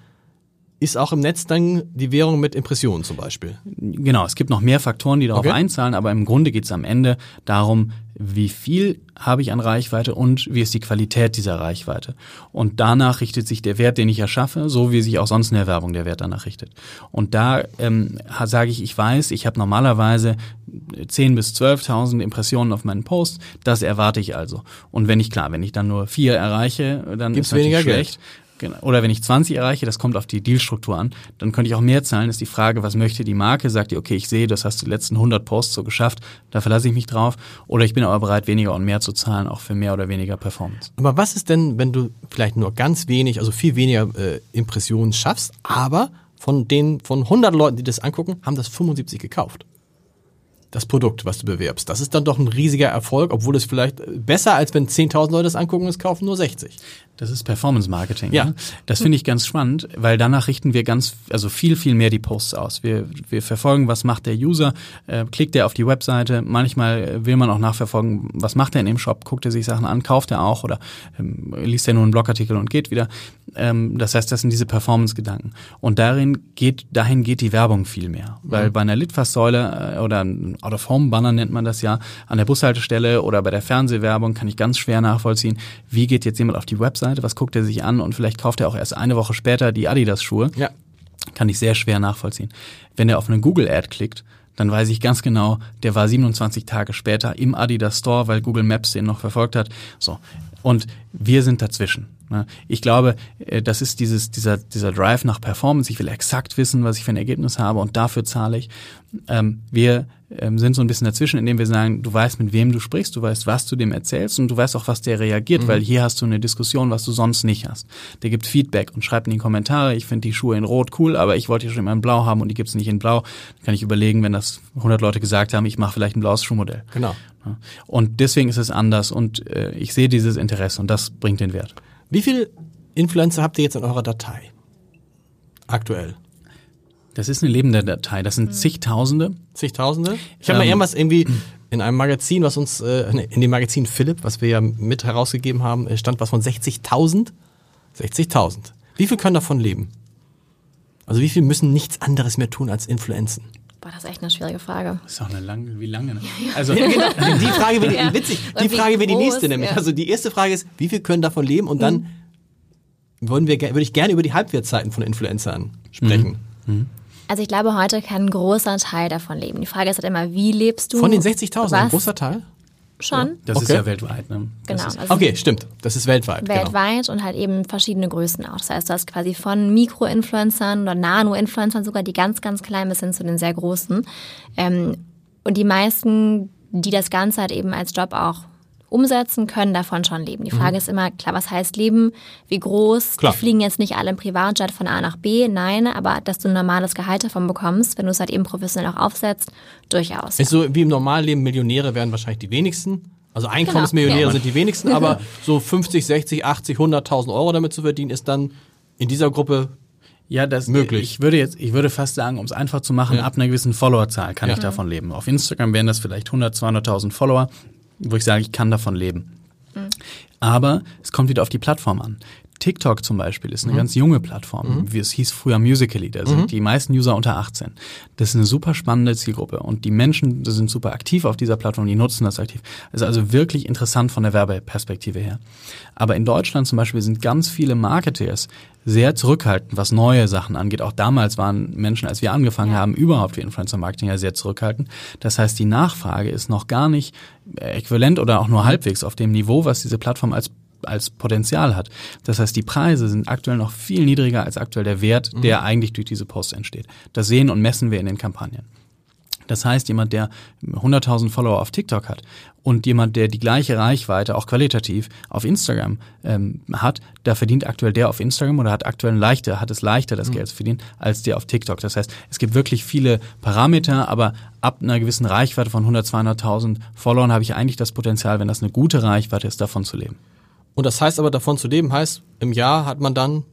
ist auch im Netz dann die Währung mit Impressionen zum Beispiel. Genau, es gibt noch mehr Faktoren, die darauf Okay. einzahlen, aber im Grunde geht es am Ende darum, wie viel habe ich an Reichweite und wie ist die Qualität dieser Reichweite. Und danach richtet sich der Wert, den ich erschaffe, so wie sich auch sonst in der Werbung der Wert danach richtet. Und da ähm, sage ich, ich weiß, ich habe normalerweise 10.000 bis 12.000 Impressionen auf meinen Post, das erwarte ich also. Und wenn ich, klar, wenn ich dann nur vier erreiche, dann Gibt's ist natürlich weniger Geld. Genau. Oder wenn ich 20 erreiche, das kommt auf die Dealstruktur an, dann könnte ich auch mehr zahlen. Ist die Frage, was möchte die Marke? Sagt die, okay, ich sehe, das hast du die letzten 100 Posts so geschafft, da verlasse ich mich drauf. Oder ich bin aber bereit, weniger und mehr zu zahlen, auch für mehr oder weniger Performance. Aber was ist denn, wenn du vielleicht nur ganz wenig, also viel weniger äh, Impressionen schaffst, aber von den von 100 Leuten, die das angucken, haben das 75 gekauft? Das Produkt, was du bewerbst. Das ist dann doch ein riesiger Erfolg, obwohl es vielleicht besser als wenn 10.000 Leute das angucken, es kaufen nur 60. Das ist Performance Marketing. Ja. Ne? Das finde ich ganz spannend, weil danach richten wir ganz, also viel, viel mehr die Posts aus. Wir, wir verfolgen, was macht der User, äh, klickt er auf die Webseite. Manchmal äh, will man auch nachverfolgen, was macht er in dem Shop, guckt er sich Sachen an, kauft er auch oder ähm, liest er nur einen Blogartikel und geht wieder. Ähm, das heißt, das sind diese Performance-Gedanken. Und darin geht, dahin geht die Werbung viel mehr. Weil bei einer Litfaßsäule äh, oder ein Out-of-Home-Banner nennt man das ja, an der Bushaltestelle oder bei der Fernsehwerbung kann ich ganz schwer nachvollziehen, wie geht jetzt jemand auf die Webseite, was guckt er sich an und vielleicht kauft er auch erst eine Woche später die Adidas-Schuhe. Ja. Kann ich sehr schwer nachvollziehen. Wenn er auf einen Google-Ad klickt, dann weiß ich ganz genau, der war 27 Tage später im Adidas Store, weil Google Maps den noch verfolgt hat. So. Und wir sind dazwischen. Ne? Ich glaube, äh, das ist dieses, dieser, dieser Drive nach Performance. Ich will exakt wissen, was ich für ein Ergebnis habe und dafür zahle ich. Ähm, wir ähm, sind so ein bisschen dazwischen, indem wir sagen, du weißt, mit wem du sprichst, du weißt, was du dem erzählst und du weißt auch, was der reagiert, weil hier hast du eine Diskussion, was du sonst nicht hast. Der gibt Feedback und schreibt in die Kommentare, ich finde die Schuhe in Rot cool, aber ich wollte die schon immer in Blau haben und die gibt's nicht in Blau. Dann kann ich überlegen, wenn das 100 Leute gesagt haben, ich mache vielleicht ein blaues Schuhmodell. Genau. Und deswegen ist es anders und äh, ich sehe dieses Interesse und das bringt den Wert. Wie viele Influencer habt ihr jetzt in eurer Datei? Aktuell. Das ist eine lebende Datei, das sind zigtausende. Zigtausende? Ich habe mal Ähm, irgendwas irgendwie in einem Magazin, was uns, äh, nee, in dem Magazin Philipp, was wir ja mit herausgegeben haben, äh, stand was von 60.000. 60.000. Wie viel können davon leben? Also wie viel müssen nichts anderes mehr tun als Influenzen? Boah, das ist echt eine schwierige Frage. Das ist auch eine lange, wie lange? Ne? Also Die Frage wäre die, Ja. witzig, die wie Frage wäre die nächste nämlich. ja. Also die erste Frage ist, wie viel können davon leben? Und dann würden wir, würde ich gerne über die Halbwertzeiten von Influencern sprechen. Also ich glaube, heute kann ein großer Teil davon leben. Die Frage ist halt immer, wie lebst du? Von den 60.000, ein großer Teil? Schon. das ist Okay. ja weltweit. Ne? Das Genau. Ist, Also Okay, stimmt. Das ist weltweit. Genau. weltweit und halt eben verschiedene Größen auch. Das heißt, du hast quasi von Mikro-Influencern oder Nano-Influencern sogar, die ganz, ganz klein bis hin zu den sehr großen. Ähm, und die meisten, die das Ganze halt eben als Job auch umsetzen, können davon schon leben. Die Frage ist immer, klar, was heißt leben? Wie groß? Mhm. Klar. Die fliegen jetzt nicht alle im Privatjet von A nach B, nein, aber dass du ein normales Gehalt davon bekommst, wenn du es halt eben professionell auch aufsetzt, durchaus. Ist so wie im Normalleben, Millionäre werden wahrscheinlich die wenigsten. Also Einkommensmillionäre Genau, ja. sind die wenigsten, aber so 50, 60, 80, 100.000 Euro damit zu verdienen, ist dann in dieser Gruppe Ja, das Möglich. Ich würde jetzt, ich würde fast sagen, um es einfach zu machen, Ja. ab einer gewissen Followerzahl kann Ja. ich davon leben. Auf Instagram wären das vielleicht 100, 200.000 Follower, wo ich sage, ich kann davon leben. Aber es kommt wieder auf die Plattform an. TikTok zum Beispiel ist eine ganz junge Plattform. Wie es hieß früher Musically. Da sind die meisten User unter 18. Das ist eine super spannende Zielgruppe. Und die Menschen die sind super aktiv auf dieser Plattform, die nutzen das aktiv. Ist also wirklich interessant von der Werbeperspektive her. Aber in Deutschland zum Beispiel sind ganz viele Marketeers sehr zurückhaltend, was neue Sachen angeht. Auch damals waren Menschen, als wir angefangen haben, überhaupt für Influencer-Marketing ja sehr zurückhaltend. Das heißt, die Nachfrage ist noch gar nicht äh, äquivalent oder auch nur halbwegs auf dem Niveau, was diese Plattform als als Potenzial hat. Das heißt, die Preise sind aktuell noch viel niedriger als aktuell der Wert, der eigentlich durch diese Posts entsteht. Das sehen und messen wir in den Kampagnen. Das heißt, jemand, der 100.000 Follower auf TikTok hat und jemand, der die gleiche Reichweite, auch qualitativ, auf Instagram ähm, hat, da verdient aktuell der auf Instagram oder hat aktuell leichter, hat es leichter, das Geld zu verdienen, als der auf TikTok. Das heißt, es gibt wirklich viele Parameter, aber ab einer gewissen Reichweite von 100.000, 200.000 Followern habe ich eigentlich das Potenzial, wenn das eine gute Reichweite ist, davon zu leben. Und das heißt aber davon zu leben, heißt, im Jahr hat man dann,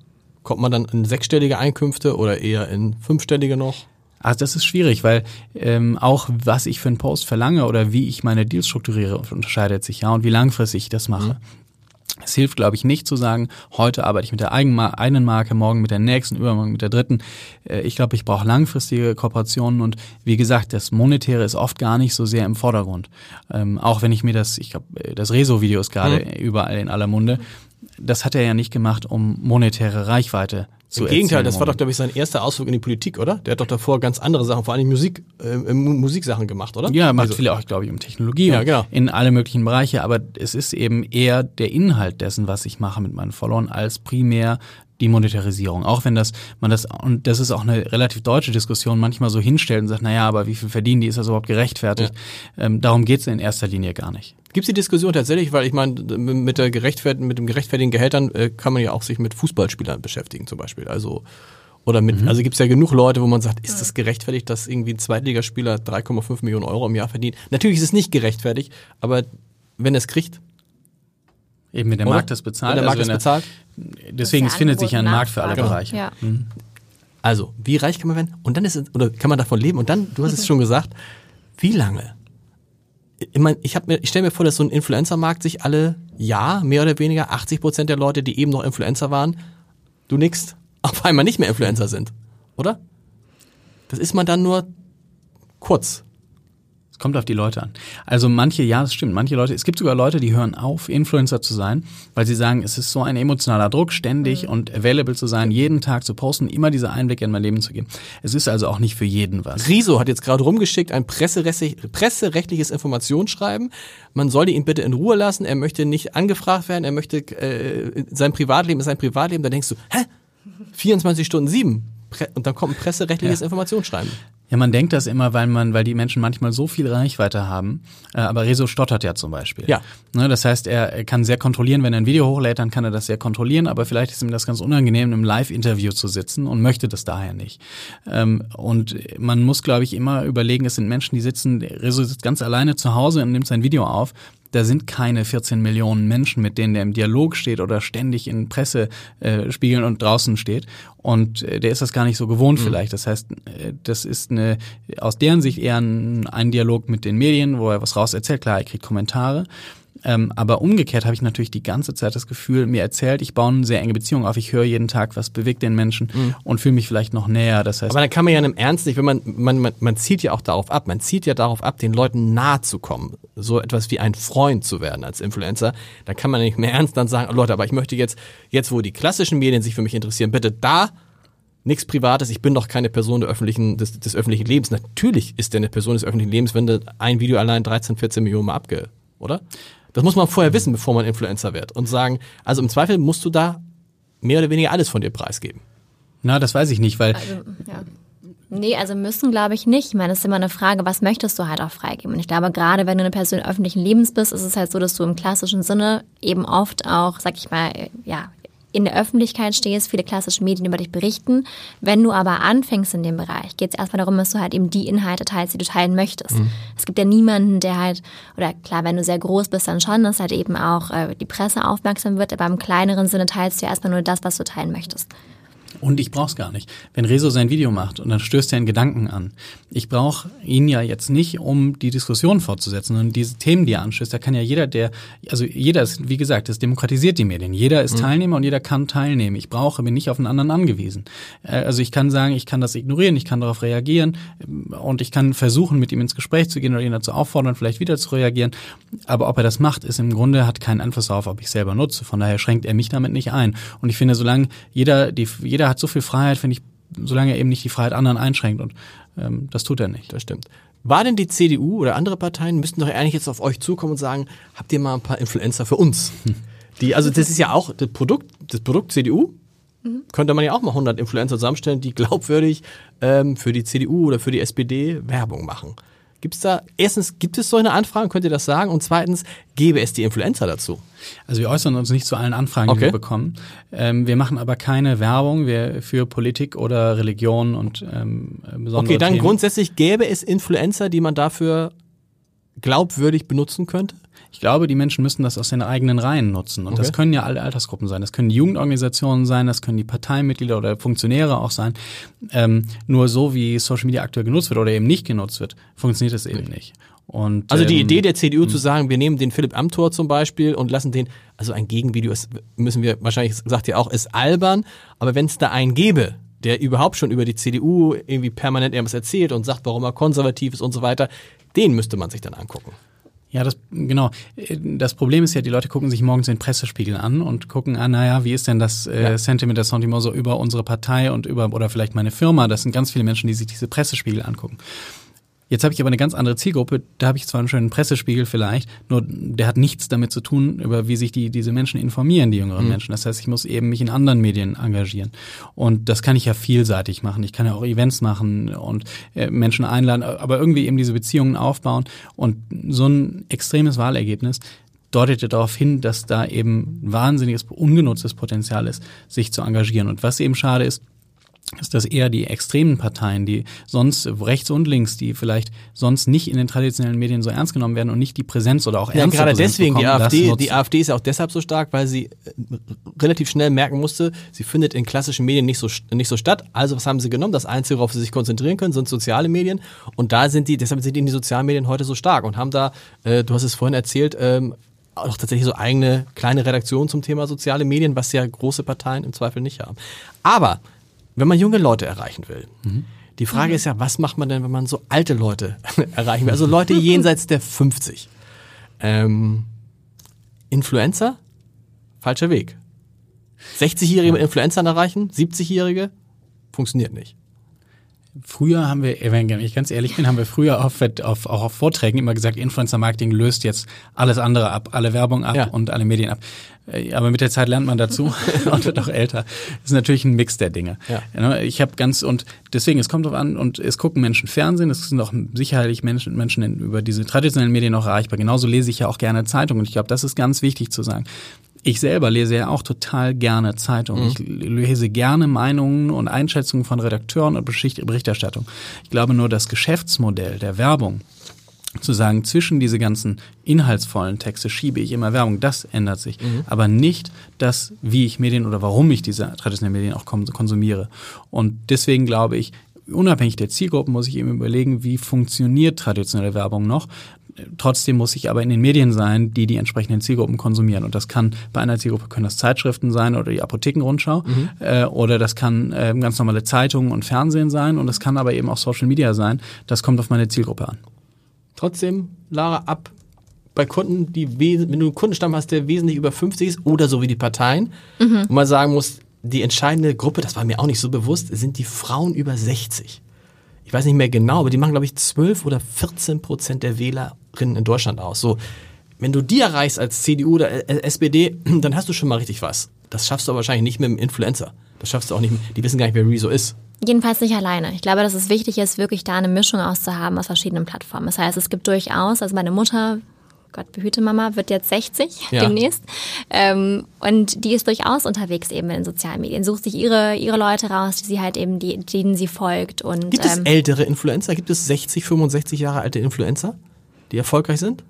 kommt man dann in sechsstellige Einkünfte oder eher in fünfstellige noch? Also das ist schwierig, weil ähm, auch was ich für einen Post verlange oder wie ich meine Deals strukturiere, unterscheidet sich ja und wie langfristig ich das mache. Es hilft, glaube ich, nicht zu sagen, heute arbeite ich mit der eigenen Marke, morgen mit der nächsten, übermorgen mit der dritten. Äh, ich glaube, ich brauche langfristige Kooperationen und wie gesagt, das Monetäre ist oft gar nicht so sehr im Vordergrund. Ähm, auch wenn ich mir das, ich glaube, das Rezo-Video ist gerade mhm. überall in aller Munde. Das hat er ja nicht gemacht, um monetäre Reichweite Im Gegenteil, das war doch, glaube ich, sein erster Ausflug in die Politik, oder? Der hat doch davor ganz andere Sachen, vor allem Musik, äh, Musiksachen gemacht, oder? Ja, macht also, viele auch, glaube ich, um Technologie ja, genau. in alle möglichen Bereiche, aber es ist eben eher der Inhalt dessen, was ich mache mit meinen Followern, als primär die Monetarisierung. Auch wenn das, man das, und das ist auch eine relativ deutsche Diskussion, manchmal so hinstellt und sagt, naja, aber wie viel verdienen die, ist das überhaupt gerechtfertigt? Ja. Ähm, darum geht es in erster Linie gar nicht. Gibt es die Diskussion tatsächlich, weil ich meine, mit der gerechtfertigen, mit dem gerechtfertigen Gehältern äh, kann man ja auch sich mit Fußballspielern beschäftigen zum Beispiel. Also oder mit, mhm. also gibt es ja genug Leute, wo man sagt, ist das gerechtfertigt, dass irgendwie ein Zweitligaspieler 3,5 Millionen Euro im Jahr verdient? Natürlich ist es nicht gerechtfertigt, aber wenn er es kriegt, Eben, wenn der Oder? Markt das bezahlt. Wenn der Markt also das bezahlt. Deswegen, es findet sich ein Markt für alle Bereiche. Ja. Mhm. Also, wie reich kann man werden? Und dann ist es, oder kann man davon leben? Und dann, du hast es schon gesagt, wie lange? Ich meine, ich, hab mir, ich stelle mir vor, dass so ein Influencer-Markt sich alle Jahr, mehr oder weniger, 80 Prozent der Leute, die eben noch Influencer waren, du nix, auf einmal nicht mehr Influencer sind. Oder? Das ist man dann nur kurz. Es kommt auf die Leute an. Also manche, ja, das stimmt, manche Leute, es gibt sogar Leute, die hören auf, Influencer zu sein, weil sie sagen, es ist so ein emotionaler Druck, ständig mhm. und available zu sein, jeden Tag zu posten, immer diese Einblicke in mein Leben zu geben. Es ist also auch nicht für jeden was. Riso hat jetzt gerade rumgeschickt, ein presserechtliches Informationsschreiben. Man solle ihn bitte in Ruhe lassen, er möchte nicht angefragt werden, er möchte, äh, sein Privatleben ist sein Privatleben. Da denkst du, hä? 24 Stunden sieben? Und dann kommt ein presserechtliches ja. Informationsschreiben. Ja, man denkt das immer, weil man, weil die Menschen manchmal so viel Reichweite haben. Äh, aber Rezo stottert ja zum Beispiel. Ja. Ne, das heißt, er kann sehr kontrollieren, wenn er ein Video hochlädt, dann kann er das sehr kontrollieren, aber vielleicht ist ihm das ganz unangenehm, im Live-Interview zu sitzen und möchte das daher nicht. Ähm, und man muss, glaube ich, immer überlegen, es sind Menschen, die sitzen, Rezo sitzt ganz alleine zu Hause und nimmt sein Video auf da sind keine 14 Millionen Menschen, mit denen der im Dialog steht oder ständig in Pressespiegeln äh, und draußen steht. Und äh, der ist das gar nicht so gewohnt mhm. vielleicht. Das heißt, äh, das ist eine, aus deren Sicht eher ein, ein Dialog mit den Medien, wo er was raus erzählt. Klar, er kriegt Kommentare. Ähm, aber umgekehrt habe ich natürlich die ganze Zeit das Gefühl, mir erzählt, ich baue eine sehr enge Beziehung auf, ich höre jeden Tag, was bewegt den Menschen mhm. und fühle mich vielleicht noch näher. Das heißt, aber dann kann man ja im Ernst nicht, wenn man, man, man, man zieht ja auch darauf ab, man zieht ja darauf ab, den Leuten nahe zu kommen, so etwas wie ein Freund zu werden als Influencer. Da kann man nicht mehr ernst dann sagen, Leute, aber ich möchte jetzt, jetzt wo die klassischen Medien sich für mich interessieren, bitte da nichts Privates, ich bin doch keine Person der öffentlichen, des, des öffentlichen Lebens. Natürlich ist der eine Person des öffentlichen Lebens, wenn du ein Video allein 13, 14 Millionen mal abge, oder? Das muss man vorher wissen, bevor man Influencer wird und sagen, also im Zweifel musst du da mehr oder weniger alles von dir preisgeben. Na, das weiß ich nicht, weil also, ja. Nee, also müssen glaube ich nicht. Ich meine, es ist immer eine Frage, was möchtest du halt auch freigeben? Und ich glaube, gerade wenn du eine Person öffentlichen Lebens bist, ist es halt so, dass du im klassischen Sinne eben oft auch, sag ich mal, ja, in der Öffentlichkeit stehst, viele klassische Medien über dich berichten. Wenn du aber anfängst in dem Bereich, geht es erstmal darum, dass du halt eben die Inhalte teilst, die du teilen möchtest. Mhm. Es gibt ja niemanden, der halt, oder klar, wenn du sehr groß bist, dann schon, dass halt eben auch äh, die Presse aufmerksam wird, aber im kleineren Sinne teilst du ja erstmal nur das, was du teilen möchtest. Und ich brauche es gar nicht. Wenn Rezo sein Video macht und dann stößt er einen Gedanken an. Ich brauche ihn ja jetzt nicht, um die Diskussion fortzusetzen und diese Themen, die er anstößt, da kann ja jeder, der, also jeder ist, wie gesagt, das demokratisiert die Medien. Jeder ist mhm. Teilnehmer und jeder kann teilnehmen. Ich brauche, bin nicht auf einen anderen angewiesen. Äh, also ich kann sagen, ich kann das ignorieren, ich kann darauf reagieren ähm, und ich kann versuchen, mit ihm ins Gespräch zu gehen oder ihn dazu auffordern, vielleicht wieder zu reagieren. Aber ob er das macht, ist im Grunde, hat keinen Einfluss darauf, ob ich selber nutze. Von daher schränkt er mich damit nicht ein. Und ich finde, solange jeder, die, jeder jeder hat so viel Freiheit, finde ich, solange er eben nicht die Freiheit anderen einschränkt und ähm, das tut er nicht. Das stimmt. War denn die CDU oder andere Parteien müssten doch eigentlich jetzt auf euch zukommen und sagen, habt ihr mal ein paar Influencer für uns? Hm. Die, also das ist ja auch das Produkt, das Produkt CDU. Mhm. Könnte man ja auch mal 100 Influencer zusammenstellen, die glaubwürdig ähm, für die CDU oder für die SPD Werbung machen. Gibt es da, erstens, gibt es solche Anfragen, könnt ihr das sagen? Und zweitens, gäbe es die Influencer dazu? Also wir äußern uns nicht zu allen Anfragen, okay. die wir bekommen. Ähm, wir machen aber keine Werbung wir, für Politik oder Religion und ähm, besondere Okay, dann Themen. grundsätzlich gäbe es Influencer, die man dafür glaubwürdig benutzen könnte? Ich glaube, die Menschen müssen das aus den eigenen Reihen nutzen. Und okay. das können ja alle Altersgruppen sein. Das können die Jugendorganisationen sein, das können die Parteimitglieder oder Funktionäre auch sein. Ähm, nur so, wie Social Media aktuell genutzt wird oder eben nicht genutzt wird, funktioniert es eben nicht. Und, also die ähm, Idee der CDU zu hm. sagen, wir nehmen den Philipp Amthor zum Beispiel und lassen den, also ein Gegenvideo ist, müssen wir wahrscheinlich, sagt ihr auch, ist albern, aber wenn es da einen gäbe, der überhaupt schon über die CDU irgendwie permanent irgendwas erzählt und sagt, warum er konservativ ist und so weiter, den müsste man sich dann angucken. Ja, das genau. Das Problem ist ja, die Leute gucken sich morgens den Pressespiegel an und gucken, ah, naja, wie ist denn das äh, ja. Sentiment, das Sentiment so über unsere Partei und über oder vielleicht meine Firma? Das sind ganz viele Menschen, die sich diese Pressespiegel angucken. Jetzt habe ich aber eine ganz andere Zielgruppe. Da habe ich zwar einen schönen Pressespiegel vielleicht, nur der hat nichts damit zu tun, über wie sich die, diese Menschen informieren, die jüngeren mhm. Menschen. Das heißt, ich muss eben mich in anderen Medien engagieren. Und das kann ich ja vielseitig machen. Ich kann ja auch Events machen und äh, Menschen einladen, aber irgendwie eben diese Beziehungen aufbauen. Und so ein extremes Wahlergebnis deutet ja darauf hin, dass da eben wahnsinniges ungenutztes Potenzial ist, sich zu engagieren. Und was eben schade ist, ist das eher die extremen Parteien, die sonst rechts und links, die vielleicht sonst nicht in den traditionellen Medien so ernst genommen werden und nicht die Präsenz oder auch ja, ernste gerade Präsenz deswegen bekommen, die AfD, die AfD ist ja auch deshalb so stark, weil sie äh, relativ schnell merken musste, sie findet in klassischen Medien nicht so nicht so statt. Also was haben sie genommen? Das einzige, worauf sie sich konzentrieren können, sind soziale Medien und da sind die, deshalb sind die in die sozialen Medien heute so stark und haben da, äh, du hast es vorhin erzählt, ähm, auch tatsächlich so eigene kleine Redaktionen zum Thema soziale Medien, was ja große Parteien im Zweifel nicht haben. Aber wenn man junge Leute erreichen will, mhm. die Frage mhm. ist ja, was macht man denn, wenn man so alte Leute erreichen will? Also Leute jenseits der 50. Ähm, Influencer? Falscher Weg. 60-Jährige mit Influencern erreichen, 70-Jährige? Funktioniert nicht. Früher haben wir, wenn ich ganz ehrlich bin, haben wir früher auf, auf, auch auf Vorträgen immer gesagt, Influencer-Marketing löst jetzt alles andere ab, alle Werbung ab ja. und alle Medien ab. Äh, aber mit der Zeit lernt man dazu und wird auch älter. Das ist natürlich ein Mix der Dinge. Ja. Ich habe ganz und deswegen, es kommt drauf an und es gucken Menschen Fernsehen, es sind auch sicherlich Menschen, Menschen über diese traditionellen Medien auch erreichbar. Genauso lese ich ja auch gerne Zeitungen und ich glaube, das ist ganz wichtig zu sagen. Ich selber lese ja auch total gerne Zeitungen. Mhm. Ich lese gerne Meinungen und Einschätzungen von Redakteuren und Berichterstattung. Ich glaube nur, das Geschäftsmodell der Werbung, zu sagen, zwischen diese ganzen inhaltsvollen Texte schiebe ich immer Werbung, das ändert sich. Mhm. Aber nicht das, wie ich Medien oder warum ich diese traditionellen Medien auch konsumiere. Und deswegen glaube ich, unabhängig der Zielgruppen muss ich eben überlegen, wie funktioniert traditionelle Werbung noch. Trotzdem muss ich aber in den Medien sein, die die entsprechenden Zielgruppen konsumieren. Und das kann bei einer Zielgruppe können das Zeitschriften sein oder die Apothekenrundschau mhm. äh, oder das kann äh, ganz normale Zeitungen und Fernsehen sein und es kann aber eben auch Social Media sein. Das kommt auf meine Zielgruppe an. Trotzdem, Lara, ab bei Kunden, die wenn du einen Kundenstamm hast, der wesentlich über 50 ist oder so wie die Parteien, mhm. wo man sagen muss, die entscheidende Gruppe, das war mir auch nicht so bewusst, sind die Frauen über 60 ich weiß nicht mehr genau, aber die machen, glaube ich, 12 oder 14 Prozent der Wählerinnen in Deutschland aus. So, wenn du die erreichst als CDU oder SPD, dann hast du schon mal richtig was. Das schaffst du aber wahrscheinlich nicht mit einem Influencer. Das schaffst du auch nicht. Die wissen gar nicht, wer Rezo ist. Jedenfalls nicht alleine. Ich glaube, dass es wichtig ist, wirklich da eine Mischung auszuhaben aus verschiedenen Plattformen. Das heißt, es gibt durchaus, also meine Mutter Gott behüte Mama, wird jetzt 60 ja. demnächst. Ähm, und die ist durchaus unterwegs eben in den sozialen Medien, sucht sich ihre, ihre Leute raus, die sie halt eben, die, denen sie folgt. Und, Gibt es ähm, ältere Influencer? Gibt es 60, 65 Jahre alte Influencer, die erfolgreich sind?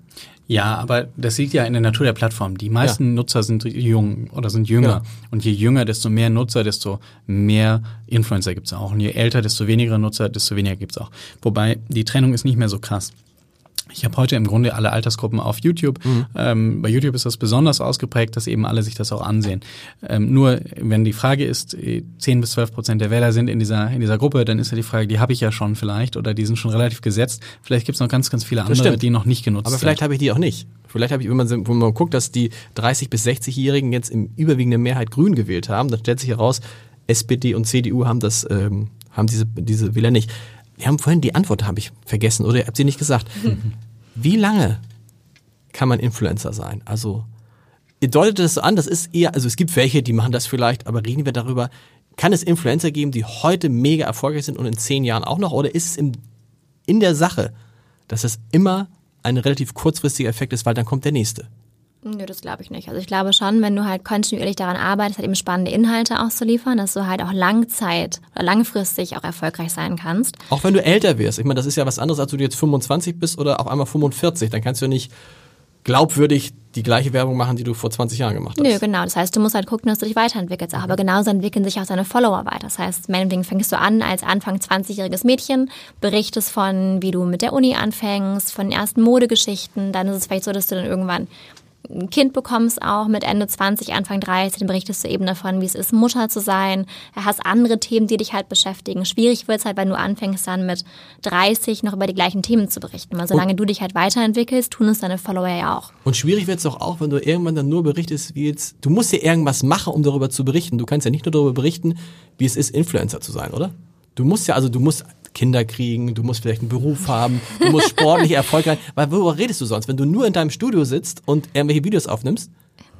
Ja, aber das liegt ja in der Natur der Plattform. Die meisten ja. Nutzer sind jung oder sind jünger. Ja. Und je jünger, desto mehr Nutzer, desto mehr Influencer gibt's auch. Und je älter, desto weniger Nutzer, desto weniger gibt's auch. Wobei die Trennung ist nicht mehr so krass. Ich habe heute im Grunde alle Altersgruppen auf YouTube. Mhm. Ähm, bei YouTube ist das besonders ausgeprägt, dass eben alle sich das auch ansehen. Ähm, nur wenn die Frage ist, 10 äh, bis 12 Prozent der Wähler sind in dieser, in dieser Gruppe, dann ist ja die Frage, die habe ich ja schon vielleicht oder die sind schon relativ gesetzt. Vielleicht gibt es noch ganz, ganz viele andere, die noch nicht genutzt Aber vielleicht habe ich die auch nicht. Vielleicht habe ich, wenn man, wenn man guckt, dass die 30 bis 60-Jährigen jetzt im überwiegenden Mehrheit Grün gewählt haben, dann stellt sich heraus, SPD und CDU haben das, ähm, haben diese, diese Wähler nicht. Wir haben vorhin die Antwort, habe ich vergessen, oder ihr habt sie nicht gesagt. Mhm. Wie lange kann man Influencer sein? Also, ihr deutet das so an, das ist eher, also es gibt welche, die machen das vielleicht, aber reden wir darüber, kann es Influencer geben, die heute mega erfolgreich sind und in zehn Jahren auch noch? Oder ist es in, in der Sache, dass es immer ein relativ kurzfristiger Effekt ist, weil dann kommt der nächste? Nö, das glaube ich nicht. Also ich glaube schon, wenn du halt kontinuierlich daran arbeitest, halt eben spannende Inhalte auszuliefern, dass du halt auch Langzeit oder langfristig auch erfolgreich sein kannst. Auch wenn du älter wirst. Ich meine, das ist ja was anderes, als du jetzt 25 bist oder auf einmal 45. Dann kannst du ja nicht glaubwürdig die gleiche Werbung machen, die du vor 20 Jahren gemacht hast. Nö, genau. Das heißt, du musst halt gucken, dass du dich weiterentwickelst. Aber genauso entwickeln sich auch deine Follower weiter. Das heißt, meinetwegen fängst du an als Anfang 20-jähriges Mädchen, berichtest von, wie du mit der Uni anfängst, von ersten Modegeschichten. Dann ist es vielleicht so, dass du dann irgendwann ein Kind bekommst auch mit Ende 20, Anfang 30, dann berichtest du eben davon, wie es ist, Mutter zu sein. Du hast andere Themen, die dich halt beschäftigen. Schwierig wird es halt, wenn du anfängst dann mit 30 noch über die gleichen Themen zu berichten. Weil solange und, du dich halt weiterentwickelst, tun es deine Follower ja auch. Und schwierig wird es doch auch, wenn du irgendwann dann nur berichtest, wie jetzt, du musst ja irgendwas machen, um darüber zu berichten. Du kannst ja nicht nur darüber berichten, wie es ist, Influencer zu sein, oder? Du musst ja, also du musst Kinder kriegen, du musst vielleicht einen Beruf haben, du musst sportlich erfolgreich, weil worüber redest du sonst, wenn du nur in deinem Studio sitzt und irgendwelche Videos aufnimmst?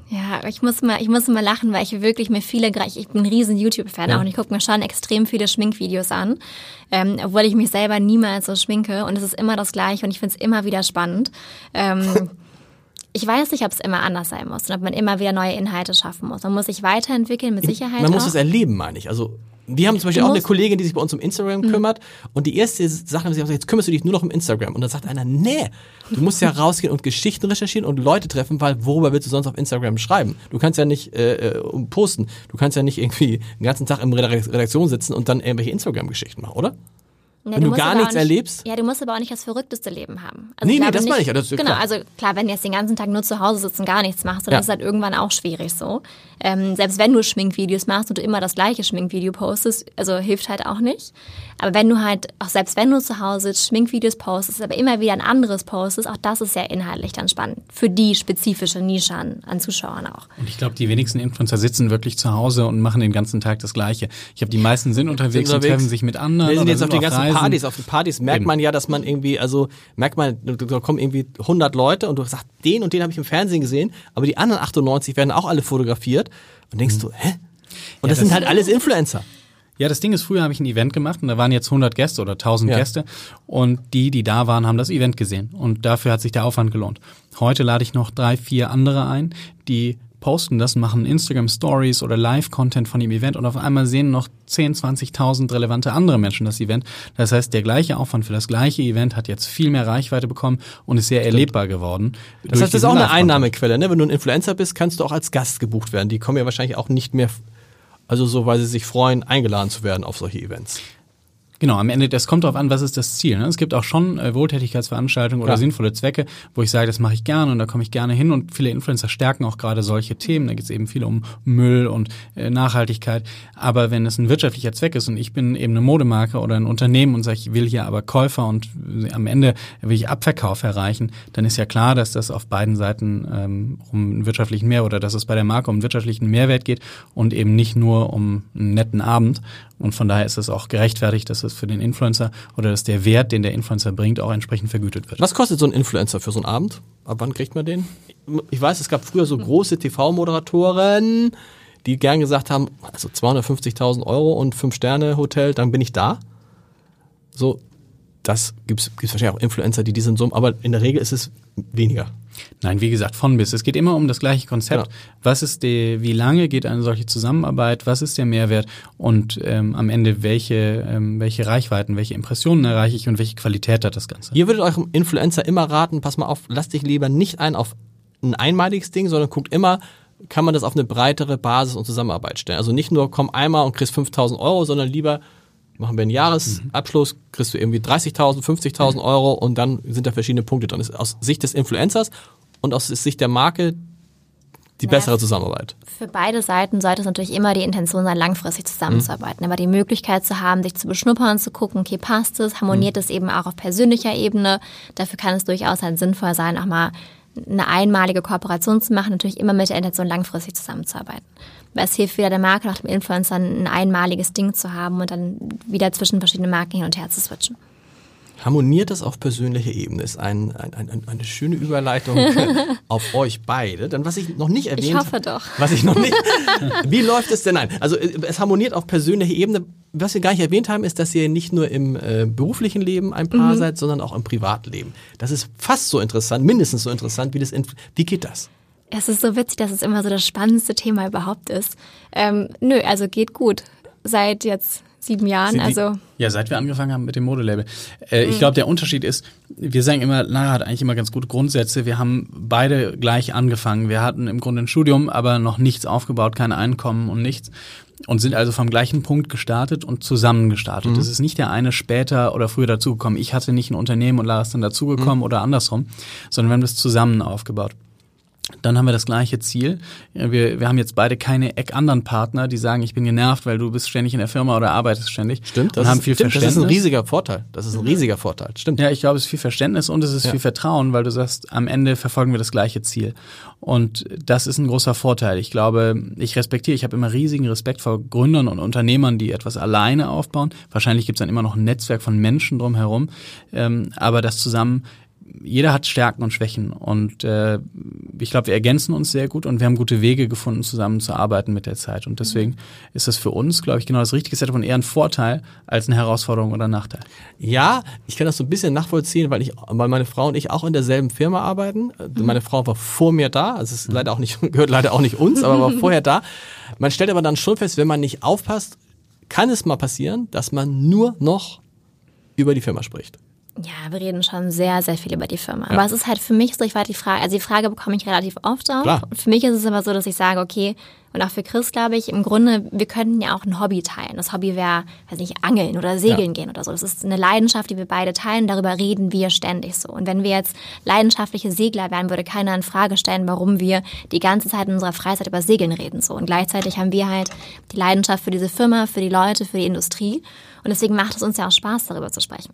Ja, ich muss mal, ich muss mal lachen, weil ich wirklich mir viele, ich bin ein riesen YouTube-Fan ja. auch und ich gucke mir schon extrem viele Schminkvideos an, ähm, obwohl ich mich selber niemals so schminke und es ist immer das Gleiche und ich finde es immer wieder spannend. Ähm, ich weiß nicht, ob es immer anders sein muss und ob man immer wieder neue Inhalte schaffen muss. Man muss sich weiterentwickeln, mit Sicherheit. Man muss es erleben, meine ich. Also wir haben zum Beispiel auch eine Kollegin, die sich bei uns um Instagram mhm. kümmert. Und die erste Sache gesagt, jetzt kümmerst du dich nur noch um Instagram. Und dann sagt einer, nee, du musst ja rausgehen und Geschichten recherchieren und Leute treffen, weil worüber willst du sonst auf Instagram schreiben? Du kannst ja nicht äh, äh posten. Du kannst ja nicht irgendwie den ganzen Tag in Redaktion sitzen und dann irgendwelche Instagram-Geschichten machen, oder? Ja, wenn du, du gar nichts nicht, erlebst? Ja, du musst aber auch nicht das verrückteste Leben haben. Also nee, nee, das meine ich. Das genau, klar. also klar, wenn du jetzt den ganzen Tag nur zu Hause sitzt und gar nichts machst, dann ja. ist halt irgendwann auch schwierig so. Ähm, selbst wenn du Schminkvideos machst und du immer das gleiche Schminkvideo postest, also hilft halt auch nicht. Aber wenn du halt, auch selbst wenn du zu Hause sitzt, Schminkvideos postest, aber immer wieder ein anderes postest, auch das ist ja inhaltlich dann spannend. Für die spezifische Nische an, an Zuschauern auch. Und ich glaube, die wenigsten Influencer sitzen wirklich zu Hause und machen den ganzen Tag das Gleiche. Ich habe die meisten sind unterwegs, sind unterwegs. und treffen sich mit anderen. Wir sind jetzt auf den ganzen Reisen. Partys, auf den Partys merkt Eben. man ja, dass man irgendwie, also merkt man, da kommen irgendwie 100 Leute und du sagst, den und den habe ich im Fernsehen gesehen, aber die anderen 98 werden auch alle fotografiert und denkst mhm. du, hä? Und ja, das, das sind halt alles Influencer. Ja, das Ding ist, früher habe ich ein Event gemacht und da waren jetzt 100 Gäste oder 1000 ja. Gäste und die, die da waren, haben das Event gesehen und dafür hat sich der Aufwand gelohnt. Heute lade ich noch drei, vier andere ein, die posten das, machen Instagram Stories oder Live-Content von dem Event und auf einmal sehen noch 10, 20.000 relevante andere Menschen das Event. Das heißt, der gleiche Aufwand für das gleiche Event hat jetzt viel mehr Reichweite bekommen und ist sehr Stimmt. erlebbar geworden. Das heißt, das ist auch eine Einnahmequelle. Ne? Wenn du ein Influencer bist, kannst du auch als Gast gebucht werden. Die kommen ja wahrscheinlich auch nicht mehr, also so, weil sie sich freuen, eingeladen zu werden auf solche Events. Genau, am Ende, das kommt darauf an, was ist das Ziel. Ne? Es gibt auch schon äh, Wohltätigkeitsveranstaltungen oder sinnvolle Zwecke, wo ich sage, das mache ich gerne und da komme ich gerne hin und viele Influencer stärken auch gerade solche Themen. Da geht es eben viel um Müll und äh, Nachhaltigkeit. Aber wenn es ein wirtschaftlicher Zweck ist und ich bin eben eine Modemarke oder ein Unternehmen und sage, ich will hier aber Käufer und am Ende will ich Abverkauf erreichen, dann ist ja klar, dass das auf beiden Seiten ähm, um einen wirtschaftlichen Mehrwert oder dass es bei der Marke um einen wirtschaftlichen Mehrwert geht und eben nicht nur um einen netten Abend. Und von daher ist es auch gerechtfertigt, dass es für den Influencer oder dass der Wert, den der Influencer bringt, auch entsprechend vergütet wird. Was kostet so ein Influencer für so einen Abend? Ab wann kriegt man den? Ich weiß, es gab früher so große TV-Moderatoren, die gern gesagt haben, also 250.000 Euro und Fünf-Sterne-Hotel, dann bin ich da. So, das gibt es wahrscheinlich auch Influencer, die diesen Summen, aber in der Regel ist es weniger. Nein, wie gesagt, von bis. Es geht immer um das gleiche Konzept. Genau. Was ist die, wie lange geht eine solche Zusammenarbeit? Was ist der Mehrwert? Und ähm, am Ende welche, ähm, welche Reichweiten, welche Impressionen erreiche ich und welche Qualität hat das Ganze? Ihr würdet eurem Influencer immer raten, pass mal auf, lasst dich lieber nicht ein auf ein einmaliges Ding, sondern guckt immer, kann man das auf eine breitere Basis und Zusammenarbeit stellen. Also nicht nur komm einmal und kriegst 5000 Euro, sondern lieber machen wir einen Jahresabschluss, kriegst du irgendwie 30.000, 50.000 Euro und dann sind da verschiedene Punkte drin. Das ist aus Sicht des Influencers und aus Sicht der Marke die naja, bessere Zusammenarbeit. Für beide Seiten sollte es natürlich immer die Intention sein, langfristig zusammenzuarbeiten. Mhm. Aber die Möglichkeit zu haben, sich zu beschnuppern, zu gucken, okay, passt es, harmoniert mhm. es eben auch auf persönlicher Ebene. Dafür kann es durchaus halt sinnvoll sein, auch mal eine einmalige Kooperation zu machen, natürlich immer mit der Intention, langfristig zusammenzuarbeiten. Weil es hilft wieder der Marke nach dem Influencer ein einmaliges Ding zu haben und dann wieder zwischen verschiedenen Marken hin und her zu switchen. Harmoniert das auf persönlicher Ebene? Ist ein, ein, ein, eine schöne Überleitung auf euch beide. Dann, was ich noch nicht erwähnt habe. Ich hoffe doch. Was ich noch nicht. wie läuft es denn? Nein. Also, äh, es harmoniert auf persönlicher Ebene. Was wir gar nicht erwähnt haben, ist, dass ihr nicht nur im äh, beruflichen Leben ein Paar mhm. seid, sondern auch im Privatleben. Das ist fast so interessant, mindestens so interessant, wie das. Wie geht das? Es ist so witzig, dass es immer so das spannendste Thema überhaupt ist. Ähm, nö, also geht gut. Seit jetzt sieben Jahren, die- also Ja, seit wir angefangen haben mit dem Modelabel. Äh, Ich glaube, der Unterschied ist, wir sagen immer, Lara hat eigentlich immer ganz gute Grundsätze. Wir haben beide gleich angefangen. Wir hatten im Grunde ein Studium, aber noch nichts aufgebaut, kein Einkommen und nichts. Und sind also vom gleichen Punkt gestartet und zusammen gestartet. Das ist nicht der eine später oder früher dazugekommen. Ich hatte nicht ein Unternehmen und Lara ist dann dazugekommen oder andersrum, sondern wir haben das zusammen aufgebaut. Dann haben wir das gleiche Ziel. Wir, wir haben jetzt beide keine Eck anderen Partner, die sagen, ich bin genervt, weil du bist ständig in der Firma oder arbeitest ständig. Stimmt, und das, haben ist, viel stimmt das Verständnis. ist ein riesiger Vorteil. Das ist ein riesiger Vorteil. Stimmt. Ja, ich glaube, es ist viel Verständnis und es ist Ja. viel Vertrauen, weil du sagst, am Ende verfolgen wir das gleiche Ziel. Und das ist ein großer Vorteil. Ich glaube, ich respektiere, ich habe immer riesigen Respekt vor Gründern und Unternehmern, die etwas alleine aufbauen. Wahrscheinlich gibt es dann immer noch ein Netzwerk von Menschen drumherum. Ähm, aber das zusammen, jeder hat Stärken und Schwächen. Und äh, ich glaube, wir ergänzen uns sehr gut und wir haben gute Wege gefunden, zusammen zu arbeiten mit der Zeit. Und deswegen ist das für uns, glaube ich, genau das richtige Setup und eher ein Vorteil als eine Herausforderung oder Nachteil. Ja, ich kann das so ein bisschen nachvollziehen, weil ich, weil meine Frau und ich auch in derselben Firma arbeiten. Äh, Meine Frau war vor mir da, also es ist leider auch nicht, gehört leider auch nicht uns, aber war vorher da. Man stellt aber dann schon fest, wenn man nicht aufpasst, kann es mal passieren, dass man nur noch über die Firma spricht. Ja, wir reden schon sehr, sehr viel über die Firma. Aber es ist halt für mich so, ich war die Frage, also die Frage bekomme ich relativ oft auch. Klar. Und für mich ist es immer so, dass ich sage, okay, und auch für Chris glaube ich, im Grunde, wir könnten ja auch ein Hobby teilen. Das Hobby wäre, weiß nicht, angeln oder segeln gehen oder so. Das ist eine Leidenschaft, die wir beide teilen. Darüber reden wir ständig so. Und wenn wir jetzt leidenschaftliche Segler wären, würde keiner in Frage stellen, warum wir die ganze Zeit in unserer Freizeit über Segeln reden so. Und gleichzeitig haben wir halt die Leidenschaft für diese Firma, für die Leute, für die Industrie. Und deswegen macht es uns ja auch Spaß, darüber zu sprechen.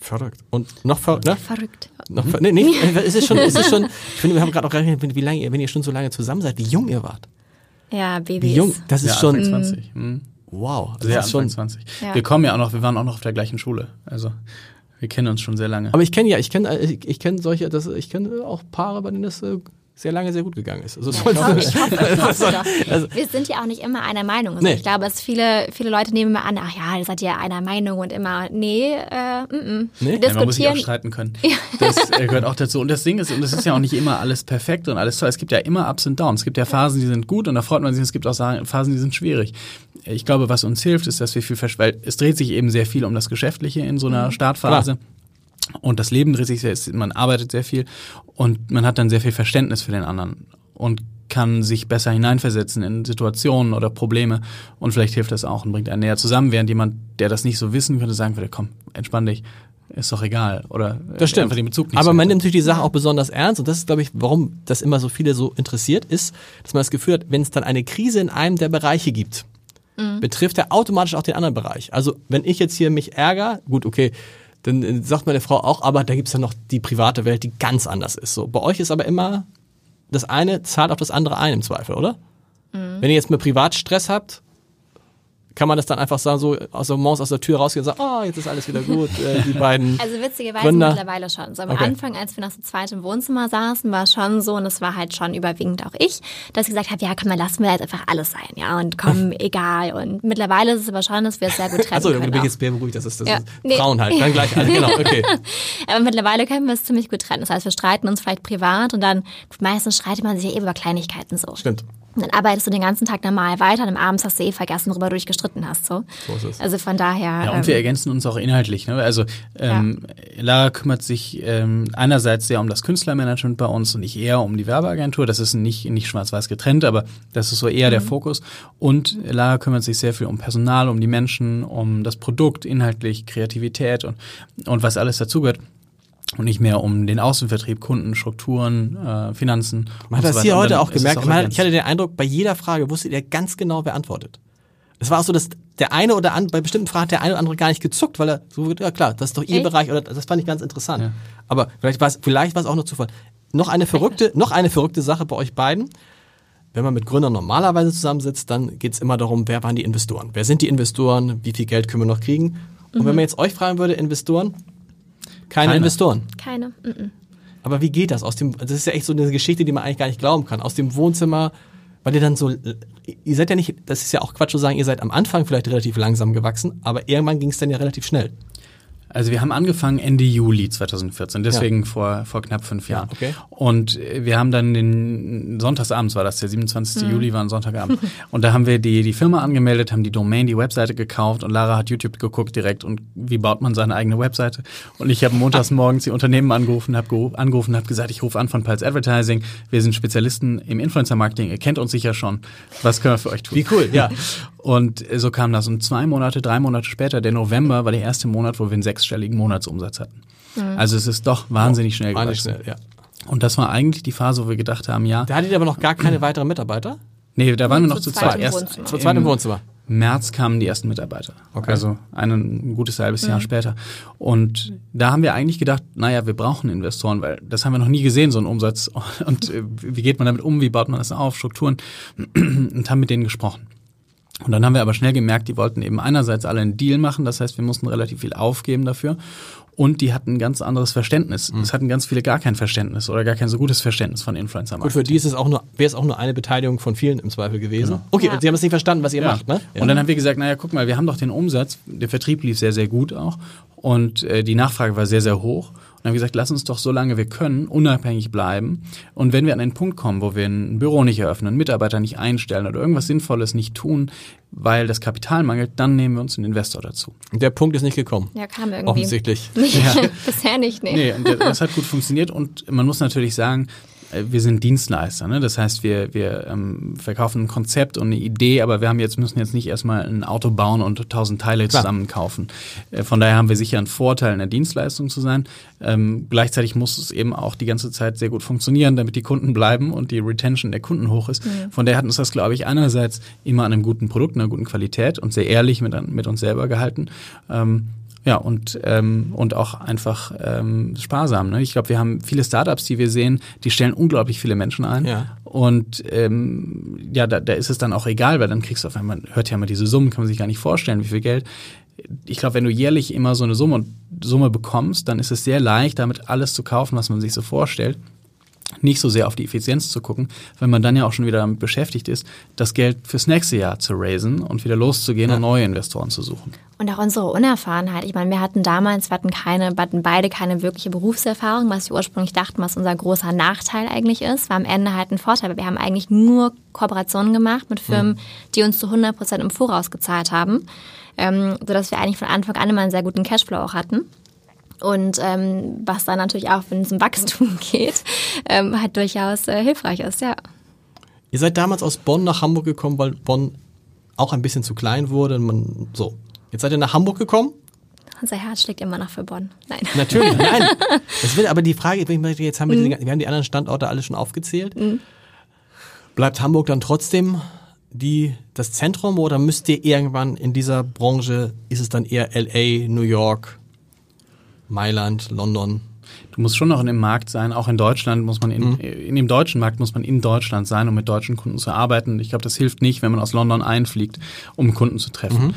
Verrückt. Und noch verrückt, ne? Verrückt. Noch, ver- nee, nicht, äh, es ist schon, es ist schon, ich finde, wir haben gerade auch gerechnet, wie lange, ihr- wenn ihr schon so lange zusammen seid, wie jung ihr wart. Ja, Wie Babys. jung, das ist ja, schon, Anfang 20. Hm. wow. Das Sehr ist schon, Anfang 20. Ja. Wir kommen ja auch noch, wir waren auch noch auf der gleichen Schule. Also wir kennen uns schon sehr lange. Aber ich kenne ja, ich kenne, äh, ich, ich kenne solche, das, ich kenne auch Paare, bei denen das äh, sehr lange sehr gut gegangen ist. Also, Ich hoffe, ich hoffe, ich hoffe doch. Also- Wir sind ja auch nicht immer einer Meinung. Also Nee. Ich glaube, dass viele, viele Leute nehmen immer an, ach ja, ihr seid ja einer Meinung und immer, nee, äh, mm, mm. Nee? Wir Ja, man muss sich auch diskutieren. streiten können. Das äh, gehört auch dazu. Und das Ding ist, und das ist ja auch nicht immer alles perfekt und alles toll. Es gibt ja immer Ups und Downs. Es gibt ja Phasen, die sind gut und da freut man sich. Es gibt auch Phasen, die sind schwierig. Ich glaube, was uns hilft, ist, dass wir viel weil es dreht sich eben sehr viel um das Geschäftliche in so einer Startphase. Und das Leben dreht sich sehr, man arbeitet sehr viel und man hat dann sehr viel Verständnis für den anderen und kann sich besser hineinversetzen in Situationen oder Probleme und vielleicht hilft das auch und bringt einen näher zusammen, während jemand, der das nicht so wissen könnte, sagen würde, komm, entspann dich, ist doch egal oder äh, Das stimmt. einfach den Bezug nicht Aber so man nimmt natürlich die Sache auch besonders ernst und das ist, glaube ich, warum das immer so viele so interessiert ist, dass man das Gefühl hat, wenn es dann eine Krise in einem der Bereiche gibt, betrifft er automatisch auch den anderen Bereich. Also wenn ich jetzt hier mich ärgere, gut, okay, dann äh, sagt meine Frau auch, aber da gibt's ja noch die private Welt, die ganz anders ist. So, bei euch ist aber immer das eine zahlt auf das andere ein im Zweifel, oder? Wenn ihr jetzt mal Privatstress habt, kann man das dann einfach sagen, so aus der Maus aus der Tür rausgehen und sagen, oh, jetzt ist alles wieder gut, äh, die beiden. Also witzigerweise Gründer. mittlerweile schon. So am Okay. Anfang, als wir noch so zweit im Wohnzimmer saßen, war es schon so, und es war halt schon überwiegend auch ich, dass ich gesagt habe, ja komm, dann lassen wir jetzt einfach alles sein, ja, und komm, egal. Und mittlerweile ist es aber schon, dass wir es sehr gut trennen bin ich auch. jetzt beruhigt, das ist, das Ja. ist Nee. Frauen halt, dann gleich alle, genau, okay. Aber mittlerweile können wir es ziemlich gut trennen. Das heißt, wir streiten uns vielleicht privat und dann meistens streitet man sich ja eh über Kleinigkeiten so. Stimmt. Und dann arbeitest du den ganzen Tag normal weiter und am Abends hast du eh vergessen, worüber du dich gestritten hast. So, So ist es. Also von daher. Ja, und wir ähm, ergänzen uns auch inhaltlich. Ne? Also ähm, Lara kümmert sich ähm, einerseits sehr um das Künstlermanagement bei uns und ich eher um die Werbeagentur. Das ist nicht, nicht schwarz-weiß getrennt, aber das ist so eher der Fokus. Und Lara kümmert sich sehr viel um Personal, um die Menschen, um das Produkt, inhaltlich, Kreativität und, und was alles dazugehört. Und nicht mehr um den Außenvertrieb, Kunden, Strukturen, äh, Finanzen. Man hat und so das hier heute auch gemerkt. Ergänzt. ich hatte den Eindruck, bei jeder Frage wusstet ihr ganz genau, wer antwortet. Es war auch so, dass der eine oder andere, bei bestimmten Fragen hat der eine oder andere gar nicht gezuckt, weil er so, ja klar, das ist doch ihr Echt? Bereich oder das fand ich ganz interessant. Aber vielleicht war es, vielleicht war es auch nur Zufall. Noch eine verrückte, noch eine verrückte Sache bei euch beiden. Wenn man mit Gründern normalerweise zusammensitzt, dann geht es immer darum, wer waren die Investoren? Wer sind die Investoren? Wie viel Geld können wir noch kriegen? Und wenn man jetzt euch fragen würde, Investoren? Keine Keine. Investoren. keine. -mm. Aber wie geht das? Aus dem, das ist ja echt so eine Geschichte, die man eigentlich gar nicht glauben kann. Aus dem Wohnzimmer, weil ihr dann so, ihr seid ja nicht, das ist ja auch Quatsch zu sagen, ihr seid am Anfang vielleicht relativ langsam gewachsen, aber irgendwann ging es dann ja relativ schnell. Also wir haben angefangen Ende Juli 2014, deswegen ja. vor, vor knapp fünf Jahren. Ja, okay. Und wir haben dann den Sonntagsabends war das, der 27. Mhm. Juli war ein Sonntagabend. und da haben wir die, die Firma angemeldet, haben die Domain, die Webseite gekauft und Lara hat YouTube geguckt direkt und wie baut man seine eigene Webseite. Und ich habe montags morgens die Unternehmen angerufen, habe angerufen, habe gesagt, ich rufe an von Pulse Advertising. Wir sind Spezialisten im Influencer-Marketing, ihr kennt uns sicher schon. Was können wir für euch tun? Wie cool, ja. Und so kam das. Und zwei Monate, drei Monate später, der November war der erste Monat, wo wir einen sechsstelligen Monatsumsatz hatten. Mhm. Also es ist doch wahnsinnig schnell gewachsen. Schnell, ja. Und das war eigentlich die Phase, wo wir gedacht haben, ja. Da hattet ihr aber noch gar keine weiteren Mitarbeiter? Nee, da waren wir noch zu zweit. Erst zu zweit im Wohnzimmer. März kamen die ersten Mitarbeiter. Okay. Also ein, ein gutes halbes Jahr mhm. später. Und da haben wir eigentlich gedacht, naja, wir brauchen Investoren, weil das haben wir noch nie gesehen, so einen Umsatz. Und äh, wie geht man damit um? Wie baut man das auf? Strukturen? Und haben mit denen gesprochen. Und dann haben wir aber schnell gemerkt, die wollten eben einerseits alle einen Deal machen, das heißt, wir mussten relativ viel aufgeben dafür. Und die hatten ein ganz anderes Verständnis. Mhm. Es hatten ganz viele gar kein Verständnis oder gar kein so gutes Verständnis von Influencer Marketing. Gut, für die ist es auch nur, wäre es auch nur eine Beteiligung von vielen im Zweifel gewesen. Genau. Okay, ja. und sie haben es nicht verstanden, was ihr ja. macht, ne? Ja. Und dann haben wir gesagt, naja, guck mal, wir haben doch den Umsatz, der Vertrieb lief sehr, sehr gut auch und äh, die Nachfrage war sehr, sehr hoch. Und haben gesagt, lass uns doch so lange wir können unabhängig bleiben. Und wenn wir an einen Punkt kommen, wo wir ein Büro nicht eröffnen, Mitarbeiter nicht einstellen oder irgendwas Sinnvolles nicht tun, weil das Kapital mangelt, dann nehmen wir uns einen Investor dazu. Der Punkt ist nicht gekommen. Ja, kam irgendwie. Offensichtlich. ja. Bisher nicht, nee. nee das hat gut funktioniert und man muss natürlich sagen, wir sind Dienstleister, ne? das heißt, wir, wir ähm, verkaufen ein Konzept und eine Idee, aber wir haben jetzt, müssen jetzt nicht erstmal ein Auto bauen und tausend Teile Klar. zusammen kaufen. Äh, von daher haben wir sicher einen Vorteil, in der Dienstleistung zu sein. Ähm, gleichzeitig muss es eben auch die ganze Zeit sehr gut funktionieren, damit die Kunden bleiben und die Retention der Kunden hoch ist. Mhm. Von daher hat uns das, glaube ich, einerseits immer an einem guten Produkt, einer guten Qualität und sehr ehrlich mit, mit uns selber gehalten. Ähm, ja, und, ähm, und auch einfach ähm, sparsam. Ne? Ich glaube, wir haben viele Startups, die wir sehen, die stellen unglaublich viele Menschen ein. Ja. Und ähm, ja, da, da ist es dann auch egal, weil dann kriegst du auf einmal, hört ja mal diese Summen, kann man sich gar nicht vorstellen, wie viel Geld. Ich glaube, wenn du jährlich immer so eine Summe, Summe bekommst, dann ist es sehr leicht, damit alles zu kaufen, was man sich so vorstellt nicht so sehr auf die Effizienz zu gucken, weil man dann ja auch schon wieder damit beschäftigt ist, das Geld fürs nächste Jahr zu raisen und wieder loszugehen ja. und neue Investoren zu suchen. Und auch unsere Unerfahrenheit. Ich meine, wir hatten damals, wir hatten keine, wir hatten beide keine wirkliche Berufserfahrung, was wir ursprünglich dachten, was unser großer Nachteil eigentlich ist, war am Ende halt ein Vorteil. Wir haben eigentlich nur Kooperationen gemacht mit Firmen, mhm. die uns zu 100 Prozent im Voraus gezahlt haben, ähm, sodass wir eigentlich von Anfang an immer einen sehr guten Cashflow auch hatten. Und ähm, was dann natürlich auch, wenn es um Wachstum geht, ähm, halt durchaus äh, hilfreich ist, ja. Ihr seid damals aus Bonn nach Hamburg gekommen, weil Bonn auch ein bisschen zu klein wurde. Man, so. Jetzt seid ihr nach Hamburg gekommen. Unser Herz schlägt immer noch für Bonn. Nein. Natürlich, nein. Das wird aber die Frage, jetzt haben wir, mhm. die, wir haben die anderen Standorte alle schon aufgezählt. Mhm. Bleibt Hamburg dann trotzdem die, das Zentrum oder müsst ihr irgendwann in dieser Branche, ist es dann eher LA, New York, Mailand, London. Du musst schon noch in dem Markt sein, auch in Deutschland muss man in, mhm. in dem deutschen Markt muss man in Deutschland sein, um mit deutschen Kunden zu arbeiten. Ich glaube, das hilft nicht, wenn man aus London einfliegt, um Kunden zu treffen. Mhm.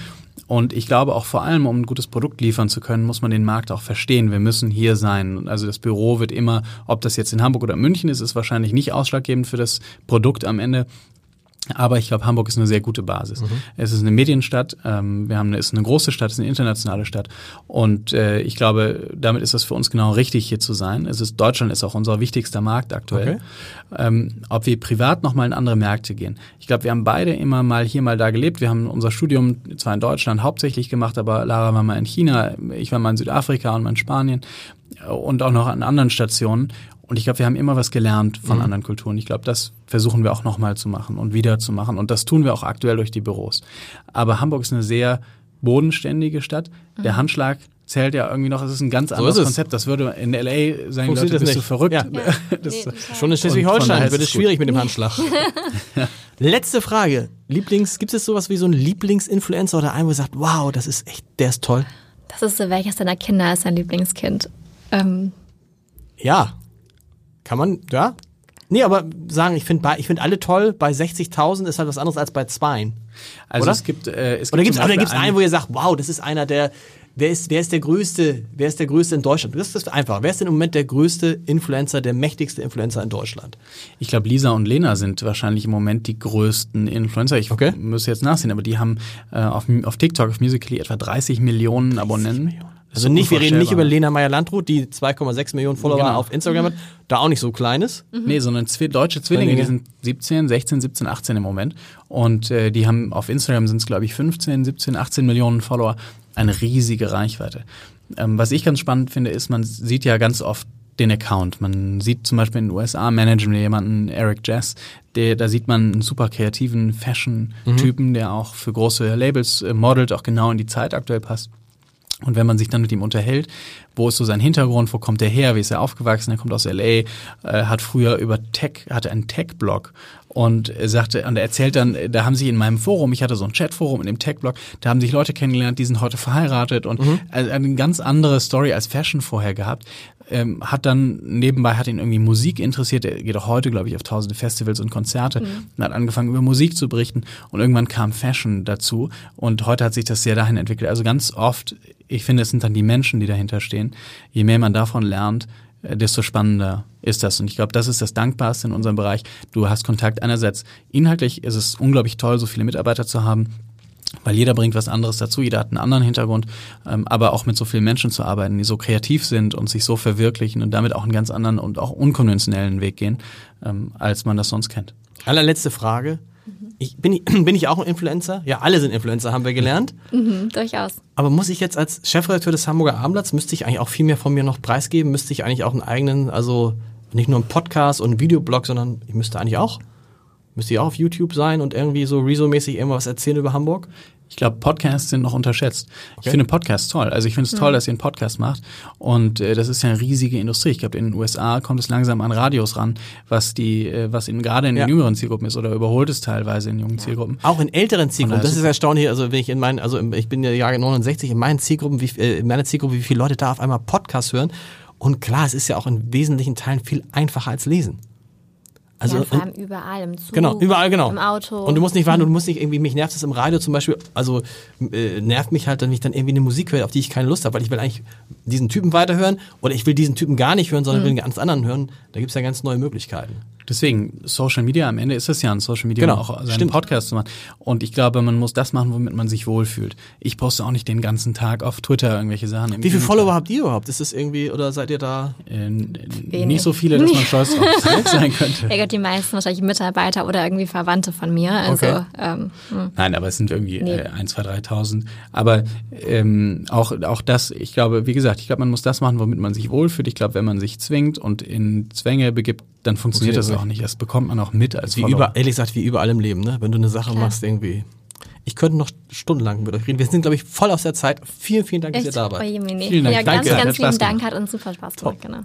Und ich glaube auch vor allem, um ein gutes Produkt liefern zu können, muss man den Markt auch verstehen. Wir müssen hier sein. Also das Büro wird immer, ob das jetzt in Hamburg oder München ist, ist wahrscheinlich nicht ausschlaggebend für das Produkt am Ende. Aber ich glaube, Hamburg ist eine sehr gute Basis. Mhm. Es ist eine Medienstadt, ähm, wir haben eine, ist eine große Stadt, es ist eine internationale Stadt. Und äh, ich glaube, damit ist es für uns genau richtig, hier zu sein. Es ist Deutschland ist auch unser wichtigster Markt aktuell. Okay. Ähm, ob wir privat nochmal in andere Märkte gehen. Ich glaube, wir haben beide immer mal hier, mal da gelebt. Wir haben unser Studium zwar in Deutschland hauptsächlich gemacht, aber Lara war mal in China, ich war mal in Südafrika und mal in Spanien und auch noch an anderen Stationen. Und ich glaube, wir haben immer was gelernt von mhm. anderen Kulturen. Ich glaube, das versuchen wir auch nochmal zu machen und wieder zu machen. Und das tun wir auch aktuell durch die Büros. Aber Hamburg ist eine sehr bodenständige Stadt. Mhm. Der Handschlag zählt ja irgendwie noch, es ist ein ganz anderes so Konzept. Das würde in LA sagen, Leute, bist nicht. du verrückt. Ja. Ja. Das, nee, schon in Schleswig-Holstein wird es schwierig mit dem Handschlag. Letzte Frage. Lieblings, gibt es sowas wie so ein Lieblingsinfluencer oder einen, wo ihr sagt, wow, das ist echt, der ist toll? Das ist so, welches deiner Kinder ist dein Lieblingskind? Ähm. Ja, kann man, ja? Nee, aber sagen, ich finde ich find alle toll. Bei 60.000 ist halt was anderes als bei zweien. Also oder? es gibt, äh, es gibt oder oder gibt's einen, wo ihr sagt, wow, das ist einer der, wer ist, wer ist der größte, wer ist der größte in Deutschland? Das ist einfach. Wer ist denn im Moment der größte Influencer, der mächtigste Influencer in Deutschland? Ich glaube, Lisa und Lena sind wahrscheinlich im Moment die größten Influencer. Ich okay. muss jetzt nachsehen, aber die haben äh, auf, auf TikTok, auf Musical.ly etwa 30 Millionen Abonnenten. 30 Millionen. Also nicht, wir reden nicht über. Lena Meyer-Landrut, die 2,6 Millionen Follower Genau. auf Instagram hat, da auch nicht so klein ist. Nee, sondern Zwi deutsche Zwillinge, die Zwillinge. sind 17, 16, 17, 18 im Moment. Und äh, die haben auf Instagram sind es, glaube ich, 15, 17, 18 Millionen Follower. Eine riesige Reichweite. Ähm, was ich ganz spannend finde, ist, man sieht ja ganz oft den Account. Man sieht zum Beispiel in den USA managen wir jemanden, Eric Jess, der, da sieht man einen super kreativen Fashion-Typen, der auch für große Labels äh, modelt, auch genau in die Zeit aktuell passt. Und wenn man sich dann mit ihm unterhält, wo ist so sein Hintergrund, wo kommt er her, wie ist er aufgewachsen, er kommt aus LA, äh, hat früher über Tech, hatte einen Tech-Blog und er sagte, und er erzählt dann, da haben sich in meinem Forum, ich hatte so ein Chat-Forum in dem Tech-Blog, da haben sich Leute kennengelernt, die sind heute verheiratet und also eine ganz andere Story als Fashion vorher gehabt. Ähm, hat dann nebenbei hat ihn irgendwie Musik interessiert. Er geht auch heute, glaube ich, auf tausende Festivals und Konzerte und hat angefangen über Musik zu berichten. Und irgendwann kam Fashion dazu und heute hat sich das sehr dahin entwickelt. Also ganz oft, ich finde, es sind dann die Menschen, die dahinter stehen. Je mehr man davon lernt, desto spannender ist das. Und ich glaube, das ist das Dankbarste in unserem Bereich. Du hast Kontakt einerseits. Inhaltlich ist es unglaublich toll, so viele Mitarbeiter zu haben weil jeder bringt was anderes dazu, jeder hat einen anderen Hintergrund, ähm, aber auch mit so vielen Menschen zu arbeiten, die so kreativ sind und sich so verwirklichen und damit auch einen ganz anderen und auch unkonventionellen Weg gehen, ähm, als man das sonst kennt. Allerletzte Frage. Ich, bin, ich, bin ich auch ein Influencer? Ja, alle sind Influencer, haben wir gelernt. Mhm, durchaus. Aber muss ich jetzt als Chefredakteur des Hamburger Abendblatts, müsste ich eigentlich auch viel mehr von mir noch preisgeben? Müsste ich eigentlich auch einen eigenen, also nicht nur einen Podcast und einen Videoblog, sondern ich müsste eigentlich auch, müsste ich auch auf YouTube sein und irgendwie so Rezo-mäßig irgendwas erzählen über Hamburg? Ich glaube, Podcasts sind noch unterschätzt. Ich Okay. finde Podcasts toll. Also ich finde es toll, dass ihr einen Podcast macht. Und äh, das ist ja eine riesige Industrie. Ich glaube, in den USA kommt es langsam an Radios ran, was die, äh, was in, gerade in den Ja. jüngeren Zielgruppen ist oder überholt es teilweise in jungen Zielgruppen. Auch in älteren Zielgruppen. Das ist erstaunlich. Also wenn ich in meinen, also ich bin ja Jahre 69, in meinen Zielgruppen, wie, äh, in meiner Zielgruppe, wie viele Leute da auf einmal Podcasts hören. Und klar, es ist ja auch in wesentlichen Teilen viel einfacher als lesen. Also ja, vor allem überall im Zug. Genau, überall, genau. Im Auto. Und du musst nicht warten, du musst nicht irgendwie, mich nervt es im Radio zum Beispiel, also äh, nervt mich halt, wenn ich dann irgendwie eine Musik höre, auf die ich keine Lust habe, weil ich will eigentlich diesen Typen weiterhören oder ich will diesen Typen gar nicht hören, sondern will einen ganz anderen hören. Da gibt's ja ganz neue Möglichkeiten. Deswegen, Social Media, am Ende ist es ja ein Social Media, Genau, um auch seinen stimmt. Podcast zu machen. Und ich glaube, man muss das machen, womit man sich wohlfühlt. Ich poste auch nicht den ganzen Tag auf Twitter irgendwelche Sachen. Im Wie viele. Follower habt ihr überhaupt? Ist das irgendwie, oder seid ihr da? Äh, nicht so viele, dass man stolz drauf sein könnte. Ja die meisten wahrscheinlich Mitarbeiter oder irgendwie Verwandte von mir. Also Okay. ähm, hm. Nein, aber es sind irgendwie Nee. äh, 1, 2, 3.000. Aber ähm, auch, auch das, ich glaube, wie gesagt, ich glaube, man muss das machen, womit man sich wohlfühlt. Ich glaube, wenn man sich zwingt und in Zwänge begibt, dann funktioniert das Funktioniert auch nicht. Das bekommt man auch mit als Wie Follower. über, ehrlich gesagt, wie überall im Leben, ne? Wenn du eine Sache Klar. machst, irgendwie. Ich könnte noch stundenlang mit euch reden. Wir sind, glaube ich, voll aus der Zeit. Vielen, vielen Dank, dass ihr da wart. oh. Vielen Dank. Ja, ganz, Danke. Ganz Spaß lieben Dank, hat uns super Spaß gemacht. Genau.